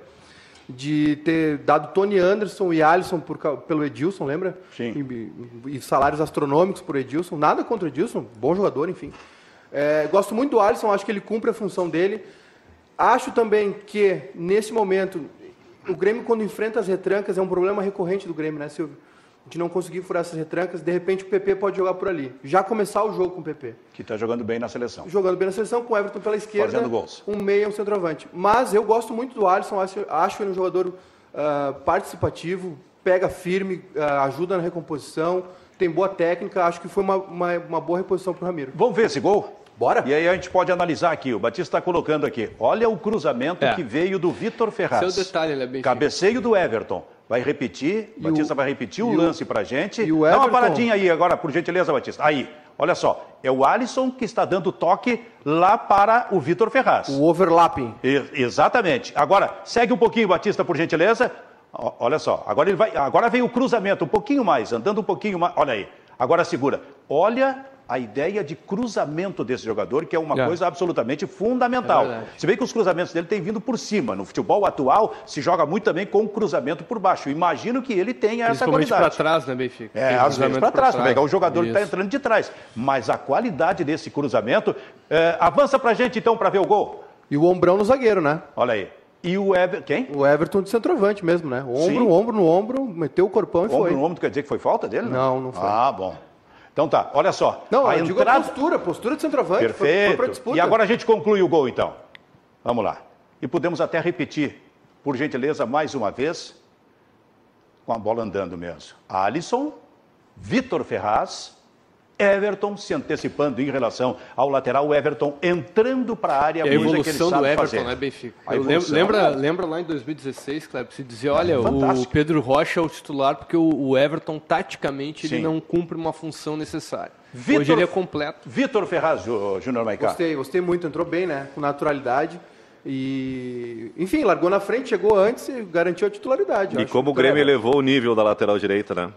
De ter dado Tony Anderson e Alisson por, pelo Edilson, lembra? Sim. E, e salários astronômicos por Edilson. Nada contra o Edilson, bom jogador, enfim. É, gosto muito do Alisson, acho que ele cumpre a função dele. Acho também que, nesse momento, o Grêmio, quando enfrenta as retrancas, é um problema recorrente do Grêmio, né, Silvio? De não conseguir furar essas retrancas, de repente o PP pode jogar por ali. Já começar o jogo com o PP. Que está jogando bem na seleção. Jogando bem na seleção, com o Everton pela esquerda. Fazendo gols. Um meio e um centroavante. Mas eu gosto muito do Alisson, acho, acho ele um jogador uh, participativo, pega firme, uh, ajuda na recomposição, tem boa técnica. Acho que foi uma, uma, uma boa reposição para o Ramiro. Vamos ver esse gol? Bora. E aí a gente pode analisar aqui. O Batista está colocando aqui. Olha o cruzamento é. que veio do Vitor Ferraz. Seu detalhe, ele é bem Cabeceio do Everton. Vai repetir, o Batista vai repetir o, o lance para a gente. E o Everton... Dá uma paradinha aí agora, por gentileza, Batista. Aí, olha só. É o Alisson que está dando toque lá para o Vitor Ferraz. O overlapping. E, exatamente. Agora, segue um pouquinho, Batista, por gentileza. Olha só. Agora, ele vai, agora vem o cruzamento, um pouquinho mais, andando um pouquinho mais. Olha aí. Agora segura. Olha a ideia de cruzamento desse jogador, que é uma é. coisa absolutamente fundamental. É Você vê que os cruzamentos dele têm vindo por cima. No futebol atual, se joga muito também com o cruzamento por baixo. Imagino que ele tenha essa qualidade. para trás, né, Benfica? É, às vezes para trás, para pegar o jogador Isso. que está entrando de trás. Mas a qualidade desse cruzamento... É, avança para a gente, então, para ver o gol. E o ombrão no zagueiro, né? Olha aí. E o Everton, quem? O Everton de centroavante mesmo, né? Ombro, Sim. ombro no ombro, meteu o corpão e ombro foi. Ombro no ombro quer dizer que foi falta dele? Não, não foi. Ah, bom. Então tá, olha só. Não, a eu entrada... digo a postura, postura de centroavante. Perfeito. Foi, foi e agora a gente conclui o gol, então. Vamos lá. E podemos até repetir, por gentileza, mais uma vez, com a bola andando mesmo. Alisson, Vitor Ferraz, Everton se antecipando em relação ao lateral, o Everton entrando para a área, a evolução do Everton, fazer. né, Benfica? lembra, lembra lá em 2016, Kleber, se dizia, olha, o Pedro Rocha é o titular porque o, Everton, taticamente, ele não cumpre uma função necessária. Vitor, Hoje ele é completo. Vitor Ferraz, Júnior Maicá. Gostei, gostei muito, entrou bem, né, com naturalidade. E, enfim, largou na frente, chegou antes e garantiu a titularidade. E como o Grêmio elevou o nível da lateral direita, né?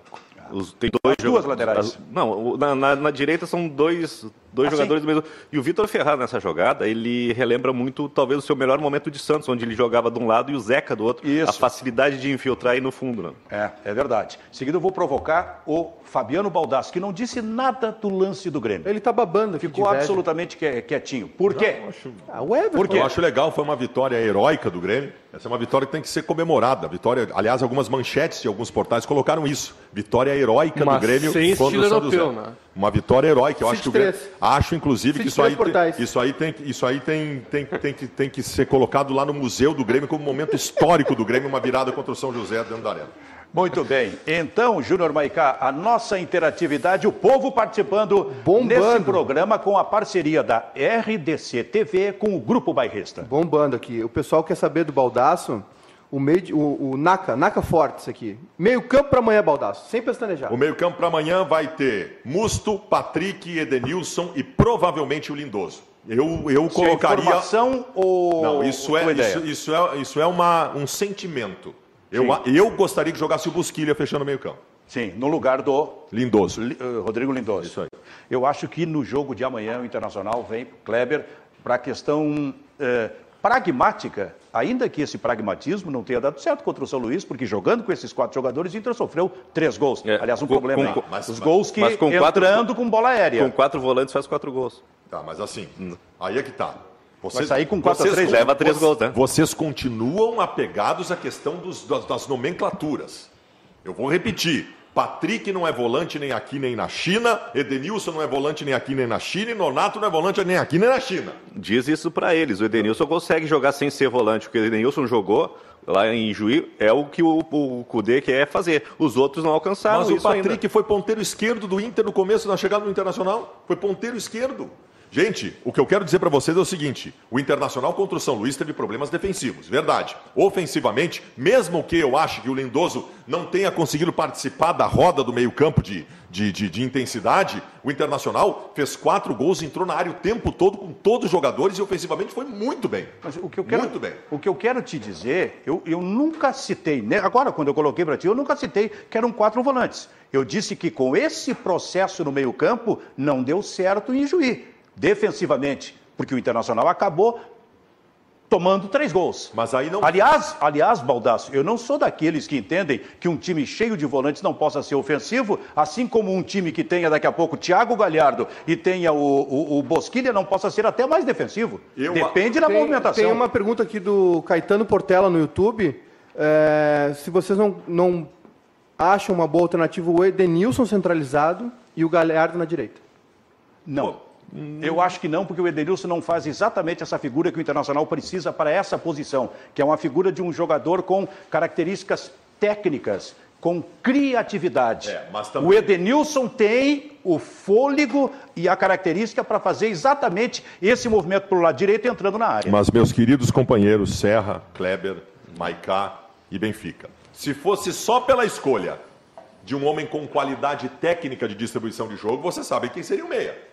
Os, tem dois As duas laterais. não, na, na, na, direita são dois, dois ah, jogadores sim. do mesmo. E o Vitor Ferraz nessa jogada, ele relembra muito, talvez, o seu melhor momento de Santos, onde ele jogava de um lado e o Zeca do outro. Isso. A facilidade de infiltrar aí no fundo. Né? É, é verdade. Em seguida, eu vou provocar o Fabiano Baldasso, que não disse nada do lance do Grêmio. Ele tá babando. Ficou absolutamente quietinho. Por quê? Acho... Ah, o Everton. Por quê? Eu acho legal, foi uma vitória heróica do Grêmio. Essa é uma vitória que tem que ser comemorada. Vitória, aliás, algumas manchetes de alguns portais colocaram isso. Vitória heróica do Grêmio sem contra o São europeu, Né? Uma vitória heróica. Eu acho que o Grêmio, acho inclusive que isso aí, tem, isso aí tem, isso aí tem, tem, tem, que, tem que ser colocado lá no museu do Grêmio como um momento histórico do Grêmio, uma virada contra o São José dentro da arena. Muito bem. Então, Júnior Maicá, a nossa interatividade, o povo participando Bombando. nesse programa com a parceria da RDC TV com o Grupo Bairrista. Bombando aqui. O pessoal quer saber do Baldaço, o, meio, o, o Naka, Naka Fortes aqui. Meio campo para amanhã, Baldaço, sem pestanejar. O meio campo para amanhã vai ter Musto, Patrick, Edenilson e provavelmente o Lindoso. Eu, eu colocaria... Isso é informação ou... Não, isso é, isso, isso, é, isso é uma, um sentimento. Eu, eu gostaria que jogasse o Busquilha fechando o meio campo. Sim, no lugar do Lindoso. Uh, Rodrigo Lindoso. Isso aí. Eu acho que no jogo de amanhã o Internacional vem Kleber para a questão uh, pragmática, ainda que esse pragmatismo não tenha dado certo contra o São Luís, porque jogando com esses quatro jogadores, o Inter sofreu três gols. É, Aliás, um com, problema com, mas, Os gols que mas com entrando quatro, com bola aérea. Com quatro volantes faz quatro gols. Tá, mas assim, hum. aí é que tá. Vocês, Vai sair com 4 a 3, leva 3 gols, né? Vocês continuam apegados à questão dos, das, das nomenclaturas. Eu vou repetir. Patrick não é volante nem aqui nem na China, Edenilson não é volante nem aqui nem na China e Nonato não é volante nem aqui nem na China. Diz isso para eles. O Edenilson consegue jogar sem ser volante. O que o Edenilson jogou lá em Juí é o que o, o Cudê quer fazer. Os outros não alcançaram Mas o Patrick ainda. foi ponteiro esquerdo do Inter no começo da chegada do Internacional. Foi ponteiro esquerdo. Gente, o que eu quero dizer para vocês é o seguinte: o Internacional contra o São Luís teve problemas defensivos, verdade. Ofensivamente, mesmo que eu ache que o Lindoso não tenha conseguido participar da roda do meio-campo de, de, de, de, intensidade, o Internacional fez quatro gols, entrou na área o tempo todo com todos os jogadores e ofensivamente foi muito bem. Mas o que eu quero, muito bem. O que eu quero te dizer, eu, eu nunca citei, né? agora quando eu coloquei para ti, eu nunca citei que eram quatro volantes. Eu disse que com esse processo no meio-campo não deu certo em Juí defensivamente, porque o Internacional acabou tomando três gols. Mas aí não. Aliás, aliás, Baldasso, eu não sou daqueles que entendem que um time cheio de volantes não possa ser ofensivo, assim como um time que tenha daqui a pouco Thiago Galhardo e tenha o, o, o Bosquilha não possa ser até mais defensivo. Eu... Depende da tem, movimentação. Tem uma pergunta aqui do Caetano Portela no YouTube. É, se vocês não, não acham uma boa alternativa o Edenilson centralizado e o Galhardo na direita. Não. Pô. Eu acho que não, porque o Edenilson não faz exatamente essa figura que o Internacional precisa para essa posição, que é uma figura de um jogador com características técnicas, com criatividade. É, também... O Edenilson tem o fôlego e a característica para fazer exatamente esse movimento para o lado direito entrando na área. Mas, meus queridos companheiros Serra, Kleber, Maicá e Benfica, se fosse só pela escolha de um homem com qualidade técnica de distribuição de jogo, vocês sabem quem seria o meia.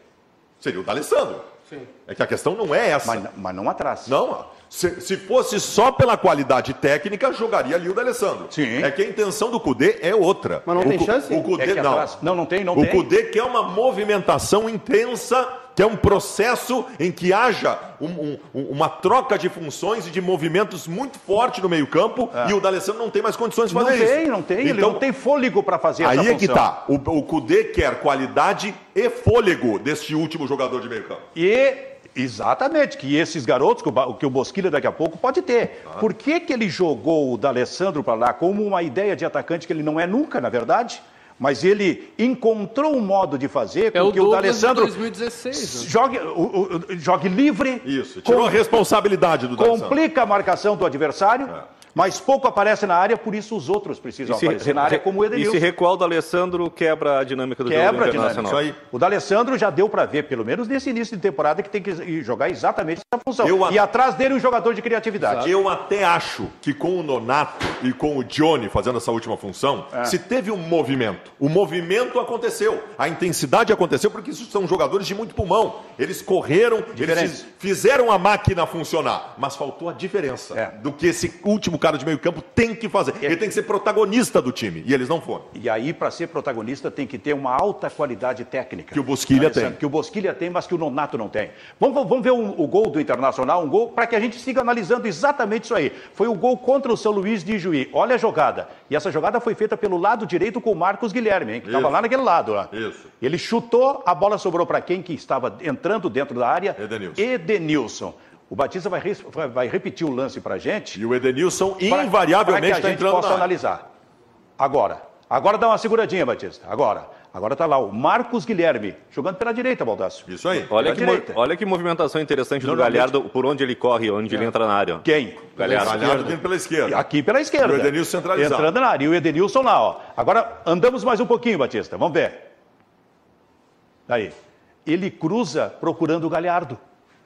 Seria o D'Alessandro. Sim. É que a questão não é essa. Mas, mas não atrás. Não. Se, se, fosse só pela qualidade técnica, jogaria ali o D'Alessandro. Sim. É que a intenção do Cudê é outra. Mas não o, tem chance? O Cudê, é não. Não, não tem, não o tem. O Cudê quer uma movimentação intensa que é um processo em que haja um, um, uma troca de funções e de movimentos muito forte no meio-campo é. e o D'Alessandro não tem mais condições de fazer não isso. Não tem, não tem. Então, ele não tem fôlego para fazer aí essa Aí é que está. O, o Cudê quer qualidade e fôlego deste último jogador de meio-campo. E Exatamente, que esses garotos, que o, que o Bosquilha daqui a pouco pode ter. Ah. Por que, que ele jogou o D'Alessandro para lá como uma ideia de atacante que ele não é nunca, na verdade? Mas ele encontrou um modo de fazer com é que o, D'Alessandro 2016, jogue, o, o, jogue livre. Isso, tirou com, a responsabilidade do Complica a marcação do adversário. É. mas pouco aparece na área, por isso os outros precisam se, aparecer na área, como o Edenilson. E se recuar o D'Alessandro, quebra a dinâmica do quebra jogo internacional. Isso aí. O D'Alessandro já deu para ver, pelo menos nesse início de temporada, que tem que jogar exatamente essa função. Eu e a... atrás dele um jogador de criatividade. Exato. Eu até acho que com o Nonato e com o Johnny fazendo essa última função, é. se teve um movimento, o movimento aconteceu, a intensidade aconteceu, porque isso são jogadores de muito pulmão. Eles correram, Diferença. eles fizeram a máquina funcionar, mas faltou a diferença é. do que esse último cara de meio campo tem que fazer. É. Ele tem que ser protagonista do time, e eles não foram. E aí, para ser protagonista, tem que ter uma alta qualidade técnica. Que o Bosquilha tem. Que o Bosquilha tem, mas que o Nonato não tem. Vamos, vamos ver um, o gol do Internacional, um gol para que a gente siga analisando exatamente isso aí. Foi o gol contra o São Luís de Juí. Olha a jogada. E essa jogada foi feita pelo lado direito com o Marcos Guilherme, hein, que estava lá naquele lado. Ó. Isso. Ele chutou, a bola sobrou para quem que estava entrando dentro da área? Edenilson. Edenilson. O Batista vai, vai repetir o lance para a gente. E o Edenilson invariavelmente está entrando possa analisar. Agora. Agora dá uma seguradinha, Batista. Agora. Agora está lá o Marcos Guilherme, jogando pela direita, Baldasso. Isso aí. Olha que, olha que movimentação interessante do Galhardo, por onde ele corre, onde é. ele entra na área. Quem? Galhardo. Galhardo vindo pela esquerda. Aqui pela esquerda. E o Edenilson centralizado. Entrando na área. E o Edenilson lá, ó. Agora, andamos mais um pouquinho, Batista. Vamos ver. Aí. Ele cruza procurando o Galhardo.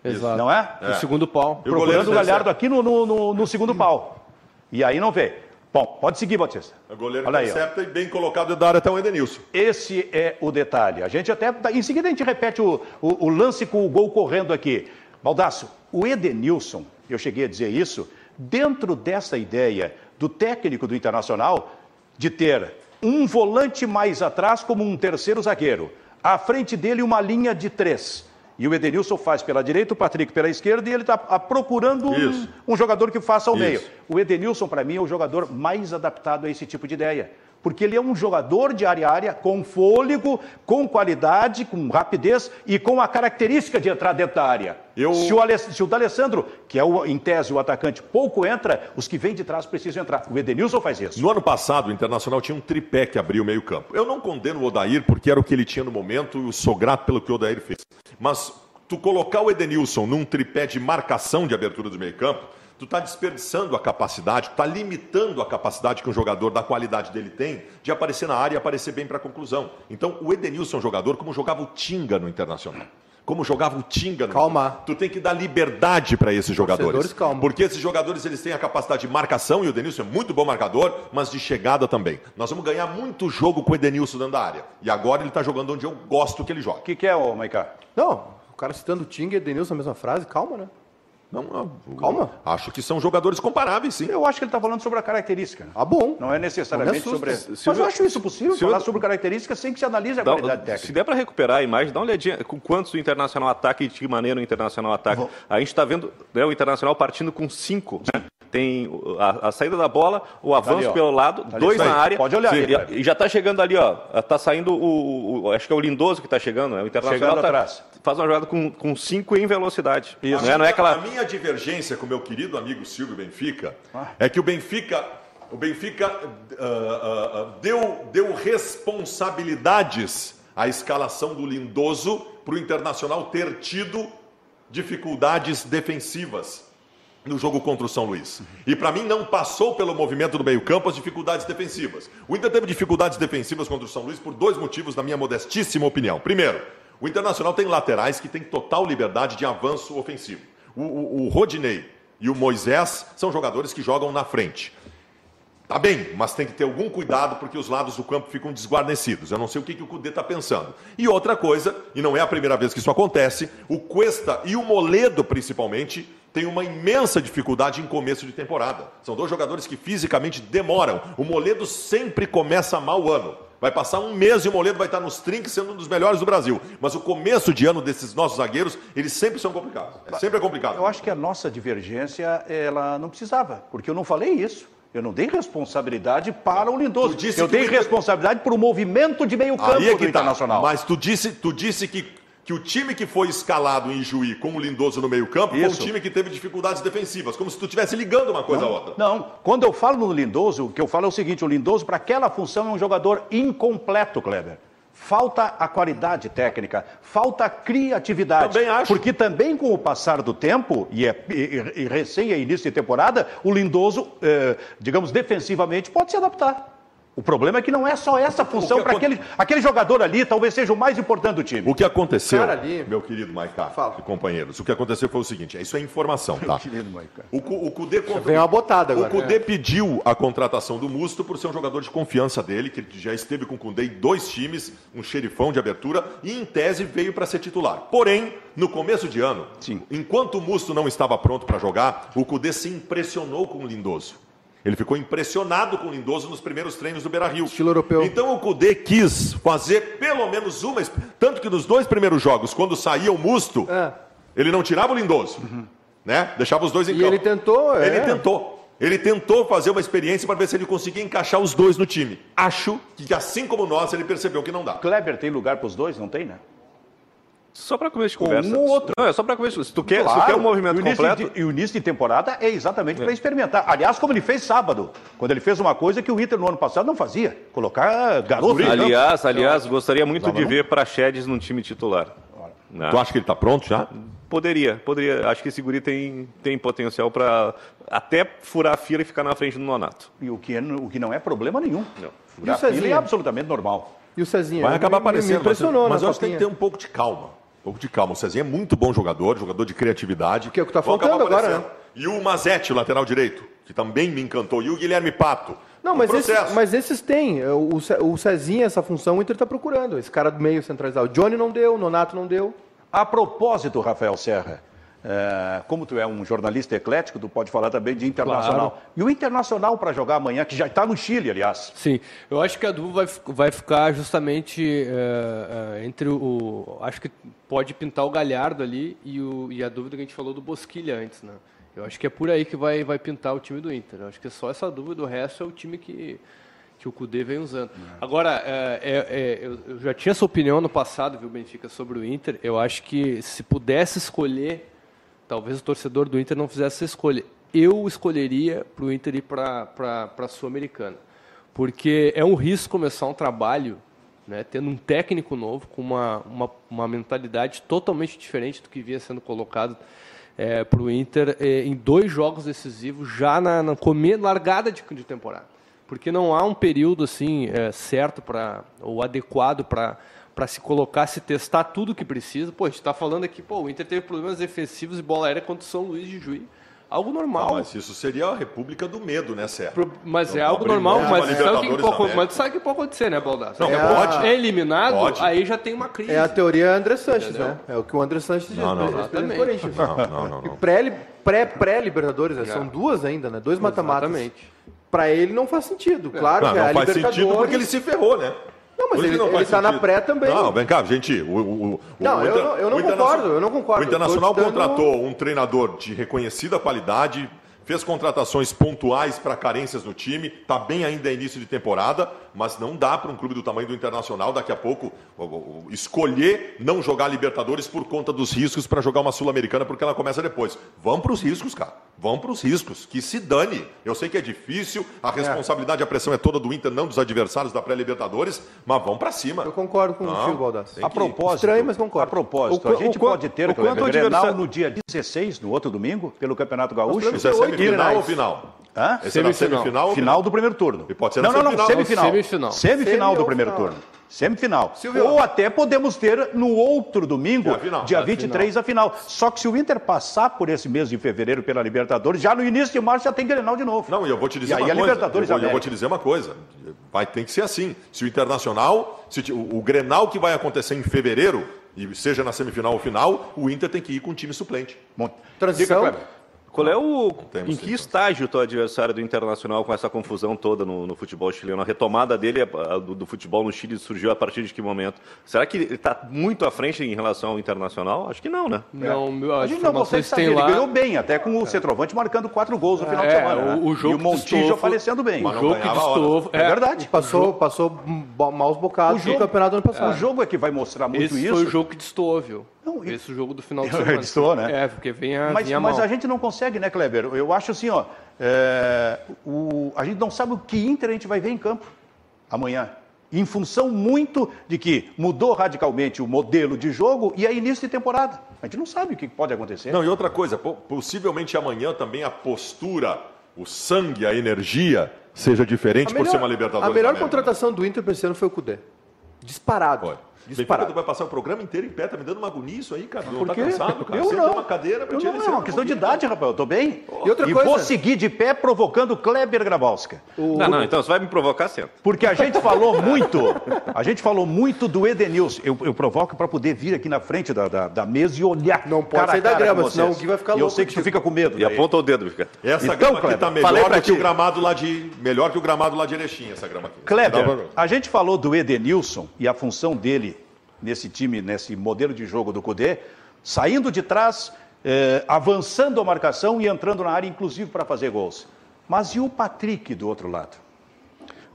Exato. Não é? é. No segundo pau. Procurando o Galhardo aqui no, no, no, no segundo pau. E aí não vê. Bom, pode seguir, Batista. O goleiro Olha intercepta aí, e bem colocado da área até o Edenilson. Esse é o detalhe. A gente até. Em seguida a gente repete o, o, o lance com o gol correndo aqui. Baldaço, o Edenilson, eu cheguei a dizer isso, dentro dessa ideia do técnico do Internacional de ter um volante mais atrás como um terceiro zagueiro, à frente dele uma linha de três e o Edenilson faz pela direita, o Patrick pela esquerda, e ele está ah, procurando um, um, jogador que faça ao Isso. meio. O Edenilson, para mim, é o jogador mais adaptado a esse tipo de ideia. Porque ele é um jogador de área a área, com fôlego, com qualidade, com rapidez e com a característica de entrar dentro da área. Eu... Se, o se o D'Alessandro, que é o, em tese o atacante, pouco entra, os que vêm de trás precisam entrar. O Edenilson faz isso. No ano passado, o Internacional tinha um tripé que abriu o meio-campo. Eu não condeno o Odair, porque era o que ele tinha no momento, e sou grato pelo que o Odair fez. Mas tu colocar o Edenilson num tripé de marcação de abertura do meio-campo, tu está desperdiçando a capacidade, tu está limitando a capacidade que um jogador da qualidade dele tem de aparecer na área e aparecer bem para a conclusão. Então, o Edenilson é um jogador como jogava o Tinga no Internacional. Como jogava o Tinga no Calma. Tu tem que dar liberdade para esses jogadores. Calma. Porque esses jogadores eles têm a capacidade de marcação, e o Edenilson é muito bom marcador, mas de chegada também. Nós vamos ganhar muito jogo com o Edenilson dentro da área. E agora ele está jogando onde eu gosto que ele jogue. O que, que é, ô Maiká? Não, cara citando o Ting e Edenilson na mesma frase, calma, né? Não, não, calma. Acho que são jogadores comparáveis, sim. Eu acho que ele está falando sobre a característica. Ah, bom. Não é necessariamente não sobre. Se Mas eu acho isso possível, se falar eu... sobre característica sem que se analise a dá, qualidade técnica. Se der para recuperar a imagem, dá uma olhadinha com quantos o Internacional ataca e de que maneira o Internacional ataca. Vou... A gente está vendo né, o Internacional partindo com cinco. Né? Tem a, a, saída da bola, o tá avanço tá ali, pelo lado, tá dois na área. Pode olhar. Aí, e, já está chegando ali, ó. Está saindo o, o, Acho que é o Lindoso que está chegando, né? O Internacional tá, atrás. faz uma jogada com, com cinco em velocidade. Isso. Não é, não é aquela... A minha divergência com meu querido amigo Silvio Benfica ah. é que o Benfica. O Benfica uh, uh, uh, deu, deu responsabilidades à escalação do Lindoso para o Internacional ter tido dificuldades defensivas no jogo contra o São Luís. E para mim não passou pelo movimento do meio-campo as dificuldades defensivas. O Inter teve dificuldades defensivas contra o São Luís por dois motivos, na minha modestíssima opinião. Primeiro, o Internacional tem laterais que têm total liberdade de avanço ofensivo. O, o, o Rodinei e o Moisés são jogadores que jogam na frente. Tá bem, mas tem que ter algum cuidado porque os lados do campo ficam desguarnecidos. Eu não sei o que, que o Cudê está pensando. E outra coisa, e não é a primeira vez que isso acontece, o Cuesta e o Moledo, principalmente, têm uma imensa dificuldade em começo de temporada. São dois jogadores que fisicamente demoram. O Moledo sempre começa mal o ano. Vai passar um mês e o Moledo vai estar nos trinques sendo um dos melhores do Brasil. Mas o começo de ano desses nossos zagueiros, eles sempre são complicados. É sempre é complicado. Eu acho que a nossa divergência, ela não precisava, porque eu não falei isso. Eu não dei responsabilidade para o Lindoso. Eu dei o... responsabilidade para o movimento de meio campo é do tá. Internacional. Mas tu disse, tu disse que, que o time que foi escalado em Juí com o Lindoso no meio campo Isso. foi um time que teve dificuldades defensivas, como se tu estivesse ligando uma coisa não, à outra. Não, quando eu falo no Lindoso, o que eu falo é o seguinte, o Lindoso para aquela função é um jogador incompleto, Kleber falta a qualidade técnica, falta a criatividade. Também acho. Porque também com o passar do tempo, e, é, e, e recém é início de temporada, o Lindoso, eh, digamos, defensivamente, pode se adaptar. O problema é que não é só essa função para aquele, aquele jogador ali, talvez seja o mais importante do time. O que aconteceu, ali... meu querido Maiká e companheiros, o que aconteceu foi o seguinte, isso é informação, tá? Meu querido Maiká. O, o Cudê, Vem uma botada agora. O Cudê é. pediu a contratação do Musto por ser um jogador de confiança dele, que já esteve com o Cudê em dois times, um xerifão de abertura, e em tese veio para ser titular. Porém, no começo de ano, Sim. enquanto o Musto não estava pronto para jogar, o Cudê se impressionou com o Lindoso. Ele ficou impressionado com o Lindoso nos primeiros treinos do Beira-Rio. Estilo europeu. Então o Cudê quis fazer pelo menos uma... Tanto que nos dois primeiros jogos, quando saía o Musto, é. ele não tirava o Lindoso. Uhum. Né? Deixava os dois em e campo. ele tentou... É. Ele tentou. Ele tentou fazer uma experiência para ver se ele conseguia encaixar os dois no time. Acho que, assim como nós, ele percebeu que não dá. Kleber tem lugar para os dois? Não tem, né? Só para começo de conversa. Um ou outro. Não, é só para começo. Se tu quer, claro. se tu quer um movimento e completo. De, e o início de temporada é exatamente é. para experimentar. Aliás, como ele fez sábado, quando ele fez uma coisa que o Inter no ano passado não fazia: colocar garoto. Aliás, aliás, gostaria muito de ver Praxedes num time titular. Não. Tu acha que ele está pronto já? Poderia, poderia. Acho que esse guri tem, tem potencial para até furar a fila e ficar na frente do Nonato. E o que, é, o que não é problema nenhum. Não. Furar a fila é absolutamente normal. E o Cezinha? Vai acabar aparecendo. Me impressionou, mas, mas eu acho que tem que ter um pouco de calma pouco de calma. O Cezinha é muito bom jogador, jogador de criatividade. Que é o que está faltando agora, né? E o Mazetti, o lateral direito, que também me encantou. E o Guilherme Pato. Não, mas, esse, mas esses têm. O, o Cezinha, essa função, o Inter está procurando. Esse cara do meio centralizado. O Johnny não deu, o Nonato não deu. A propósito, Rafael Serra, é, como tu é um jornalista eclético, tu pode falar também de internacional. Claro. E o internacional para jogar amanhã, que já está no Chile, aliás. Sim, eu acho que a dúvida vai, vai ficar justamente é, é, entre o. Acho que pode pintar o Galhardo ali e, o, e a dúvida que a gente falou do Bosquilha antes, né? Eu acho que é por aí que vai, vai pintar o time do Inter. Eu acho que é só essa dúvida, o resto é o time que, que o Cudê vem usando. Agora, é, é, é, eu, eu, já tinha essa opinião no passado, viu, Benfica, sobre o Inter. Eu acho que se pudesse escolher talvez o torcedor do Inter não fizesse essa escolha. Eu escolheria para o Inter ir para a Sul-Americana. Porque é um risco começar um trabalho né, tendo um técnico novo, com uma, uma, uma, mentalidade totalmente diferente do que vinha sendo colocado é, para o Inter é, em dois jogos decisivos, já na, na largada de, de temporada. Porque não há um período assim é, certo para ou adequado para para se colocar, se testar tudo que precisa. Pô, a gente está falando aqui, pô, o Inter teve problemas defensivos e bola aérea contra o São Luís de Juiz. Algo normal. mas isso seria a República do Medo, né, Sérgio? Mas é algo normal, mas sabe, que pode, mas sabe que pode acontecer, né, Baldassar? Não, é pode. É eliminado, pode. aí já tem uma crise. É a teoria André Sanches, Entendeu? né? É o que o André Sanches diz. Não, não, não. Não, não, não. Pré-Libertadores, pré, pré são duas ainda, né? Dois mata-matas. Exatamente. Para ele não faz sentido, claro. Não, que não faz sentido porque ele se ferrou, né? Não, mas ele, ele está na pré também. Não, vem cá, gente. O, o, não, o, eu, não, eu não concordo, eu não concordo. O Internacional contratou um treinador de reconhecida qualidade, fez contratações pontuais para carências no time, está bem ainda início de temporada, mas não dá para um clube do tamanho do Internacional daqui a pouco escolher não jogar Libertadores por conta dos riscos para jogar uma Sul-Americana, porque ela começa depois. Vão para os riscos, cara. Vão para os riscos. Que se dane. Eu sei que é difícil, a responsabilidade, a pressão é toda do Inter, não dos adversários da pré-Libertadores, mas vão para cima. Eu concordo com o Chico Baldass. A propósito, Estranho, mas concordo. A propósito, o, a gente o, pode ter o, o, o Grenal no dia 16, no outro domingo, pelo Campeonato Gaúcho. Isso é semifinal ou final? Hã? Esse semifinal. É semifinal final do primeiro turno. E pode ser não, não, não, semifinal. Semifinal. Semifinal do primeiro turno. Semifinal. Silvio. Ou até podemos ter no outro domingo, é dia 23, a final. Só que se o Inter passar por esse mês de fevereiro pela Libertadores, já no início de março já tem Grenal de novo. Não, e eu vou te dizer e uma coisa. Libertadores eu, vou, eu vou te dizer uma coisa. Vai ter que ser assim. Se o Internacional, se o, o Grenal que vai acontecer em fevereiro, e seja na semifinal ou final, o Inter tem que ir com o time suplente. Bom, transição. Diga, qual é o. em que estágio está o adversário do Internacional com essa confusão toda no, no futebol chileno? A retomada dele, a, do, do, futebol no Chile, surgiu a partir de que momento? Será que ele está muito à frente em relação ao Internacional? Acho que não, né? Não, meu, a gente não consegue saber. Lá... Ele ganhou bem, até com o centroavante marcando quatro gols no final é, de semana. O, né? o jogo e o Montijo aparecendo bem. O jogo que destoou. É, é, verdade. Passou, passou maus bocados no campeonato ano passado. O jogo é que vai mostrar muito Esse isso. foi o jogo que destoou, viu? Não, Esse jogo do final de semana. Editou, né? É, porque vem a. Mas, vinha mas a gente não consegue, né, Kleber? Eu acho assim, ó. É, o, a gente não sabe o que Inter a gente vai ver em campo amanhã. em função muito de que mudou radicalmente o modelo de jogo e é início de temporada. A gente não sabe o que pode acontecer. Não, e outra coisa, possivelmente amanhã também a postura, o sangue, a energia seja diferente melhor, por ser uma Libertadores. A melhor contratação do Inter para esse ano foi o Cudê. Disparado. Pode. Disparado. vai passar o programa inteiro em pé, tá me dando uma agonia isso aí, cara. Não tá cansado, cara. Eu Você não. uma cadeira pra eu não, é uma questão de idade, rapaz. Eu tô bem. Oh. E, outra e coisa... vou seguir de pé provocando Kleber Grabowska. O... Não, não, então você vai me provocar sempre. Porque a gente falou muito, a gente falou muito do Edenilson. Eu, eu provoco para poder vir aqui na frente da, da, da, mesa e olhar. Não pode sair da grama, senão o Gui vai ficar louco. E eu sei que tu fica com medo. E daí. aponta o dedo, fica. Essa então, grama aqui tá melhor do que o gramado lá de. Melhor que o gramado lá de Erechim, essa grama aqui. Kleber, a gente falou do Edenilson e a função dele nesse time, nesse modelo de jogo do Cudê, saindo de trás, eh, avançando a marcação e entrando na área, inclusive para fazer gols. Mas e o Patrick do outro lado?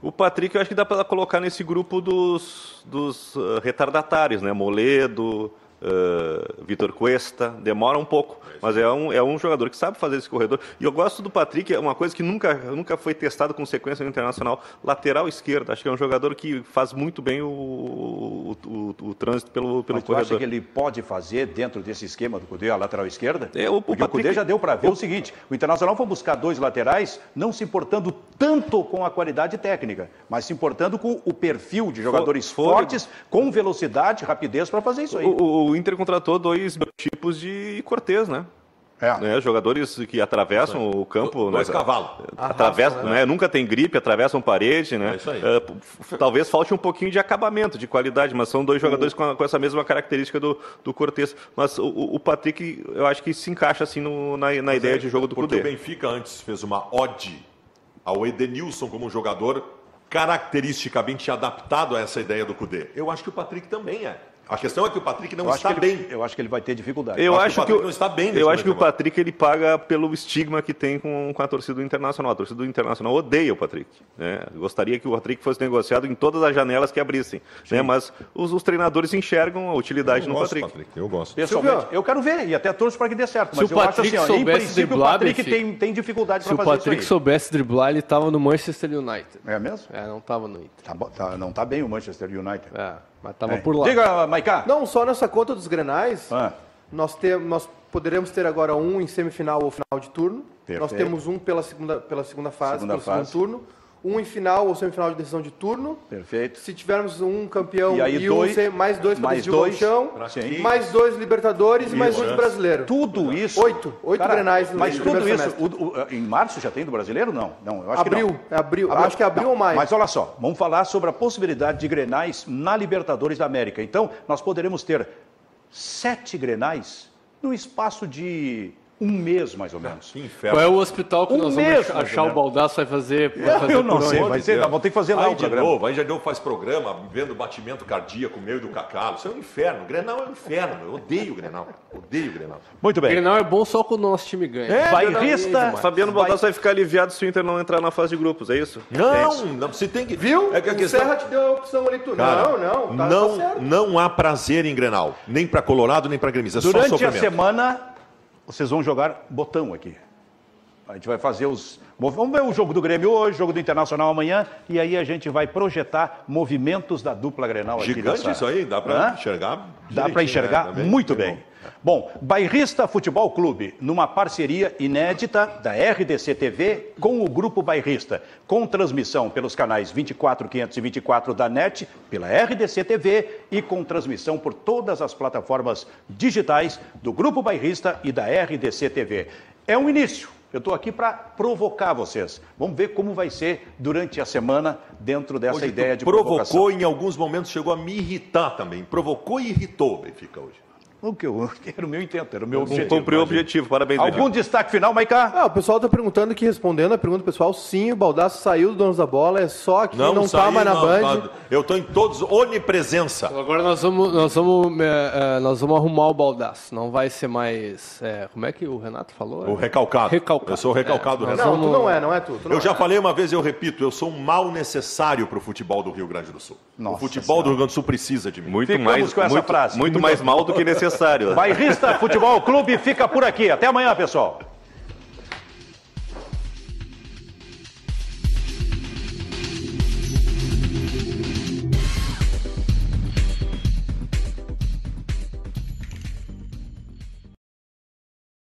O Patrick, eu acho que dá para colocar nesse grupo dos, dos uh, retardatários, né? Moledo, uh, Vitor Cuesta, demora um pouco, mas é um, é um jogador que sabe fazer esse corredor. E eu gosto do Patrick, é uma coisa que nunca, nunca foi testado com sequência no internacional, lateral esquerda. Acho que é um jogador que faz muito bem o, o, o, o trânsito pelo, pelo mas corredor. Você acha que ele pode fazer dentro desse esquema do Cudê a lateral esquerda? É, o, Porque o, o Cudê já deu para ver o seguinte: o Internacional foi buscar dois laterais, não se importando tanto com a qualidade técnica, mas se importando com o perfil de jogadores for, fortes, com velocidade, rapidez para fazer isso aí. O, o Inter contratou dois tipos de Cortez, né? É. Né, jogadores que atravessam o campo. Dois né, cavalos. Atravessam, né? né? Nunca tem gripe, atravessam parede, né? É talvez falte um pouquinho de acabamento, de qualidade, mas são dois jogadores com, a, com essa mesma característica do, do Cortez. Mas o, o, Patrick, eu acho que se encaixa assim no, na, na ideia é, de jogo do Porque Cudê. o Benfica antes fez uma ode ao Edenilson como jogador caracteristicamente adaptado a essa ideia do Cudê. Eu acho que o Patrick também é. A questão é que o Patrick não está ele, bem. Eu acho que ele vai ter dificuldade. Eu, eu acho, que, que o não está bem. Eu acho que o Patrick ele paga pelo estigma que tem com, com a torcida do Internacional. A torcida do Internacional odeia o Patrick. Né? Gostaria que o Patrick fosse negociado em todas as janelas que abrissem. Né? Mas os, os, treinadores enxergam a utilidade eu no gosto, Patrick. Patrick. Eu gosto. Pessoalmente, eu quero ver e até torço para que dê certo. Se mas o Patrick eu acho assim, ó, em princípio driblar, o Patrick tem, tem dificuldade para fazer isso Se o Patrick soubesse driblar, ele estava no Manchester United. É mesmo? É, não estava no Inter. Tá, tá, não está bem o Manchester United. É. Mas estava é. por lá. Diga, Maiká. Não, só nessa conta dos grenais, ah. nós, tem, nós poderemos ter agora um em semifinal ou final de turno. Perfeito. Nós temos um pela segunda, pela segunda fase, segunda pelo fase. segundo turno. Um em final ou semifinal de decisão de turno. Perfeito. Se tivermos um campeão e, aí e dois, um mais dois para mais dois, chão, mais dois Libertadores e mais um de brasileiro. Tudo isso. Oito. Oito Cara, grenais no Mas tudo isso. O, o, em março já tem do brasileiro? Não. não eu acho abril, que não. Abril. abril. Acho que é abril não, ou maio. Mas olha só, vamos falar sobre a possibilidade de grenais na Libertadores da América. Então, nós poderemos ter sete grenais no espaço de um mês, mais ou menos. Que inferno. Qual é o hospital que um nós mês, vamos achar o Baldaço vai fazer? Vai fazer eu não sei, vai ser, vamos ter que fazer lá aí o programa. Novo, aí já deu faz programa, vendo batimento cardíaco meio do cacalo. Isso é um inferno. Grenal é um inferno. Eu odeio o Grenal. Odeio o Grenal. Muito bem. Grenal é bom só quando o nosso time ganha. É, Bairrista. Fabiano Baldasso vai... vai ficar aliviado se o Inter não entrar na fase de grupos, é isso? Não, é não você tem que. Viu? É que a o questão... Serra te deu a opção ali. Tu... Cara, não, não. Tá, não, tá não há prazer em Grenal. Nem para Colorado, nem para Gremista. É Durante só a semana vocês vão jogar botão aqui. A gente vai fazer os. Vamos ver o jogo do Grêmio hoje, jogo do Internacional amanhã, e aí a gente vai projetar movimentos da dupla Grenal Gigante aqui. Gigante isso aí, dá para enxergar. Dá para enxergar né? muito bem. Bom, Bairrista Futebol Clube, numa parceria inédita da RDC TV com o Grupo Bairrista, com transmissão pelos canais 24, 524 da NET, pela RDC TV e com transmissão por todas as plataformas digitais do Grupo Bairrista e da RDC TV. É um início. Eu estou aqui para provocar vocês. Vamos ver como vai ser durante a semana dentro dessa hoje, ideia de provocou, provocação. em alguns momentos chegou a me irritar também. Provocou e irritou o Benfica hoje. O que eu, era o meu intento, era o meu objetivo. Cumpriu o objetivo, parabéns. Algum Benfica. destaque final, Maiká? Ah, o pessoal está perguntando aqui, respondendo a pergunta pessoal, sim, o Baldaço saiu do Donos da Bola, é só que não, está mais na não, Band. Eu estou em todos, onipresença. Então agora nós vamos, nós, vamos, é, nós vamos arrumar o Baldaço, não vai ser mais, é, como é que o Renato falou? O recalcado. recalcado. Eu sou o recalcado é, Renato. Não, tu não é, não é tu. tu não eu já é. falei uma vez e eu repito, eu sou um mal necessário para o futebol do Rio Grande do Sul. Nossa o futebol senhora. do Rio Grande do Sul precisa de mim. Muito Ficamos mais, com essa muito, frase. Muito mais mal do que necessário. Bairrista Futebol Clube fica por aqui. Até amanhã, pessoal.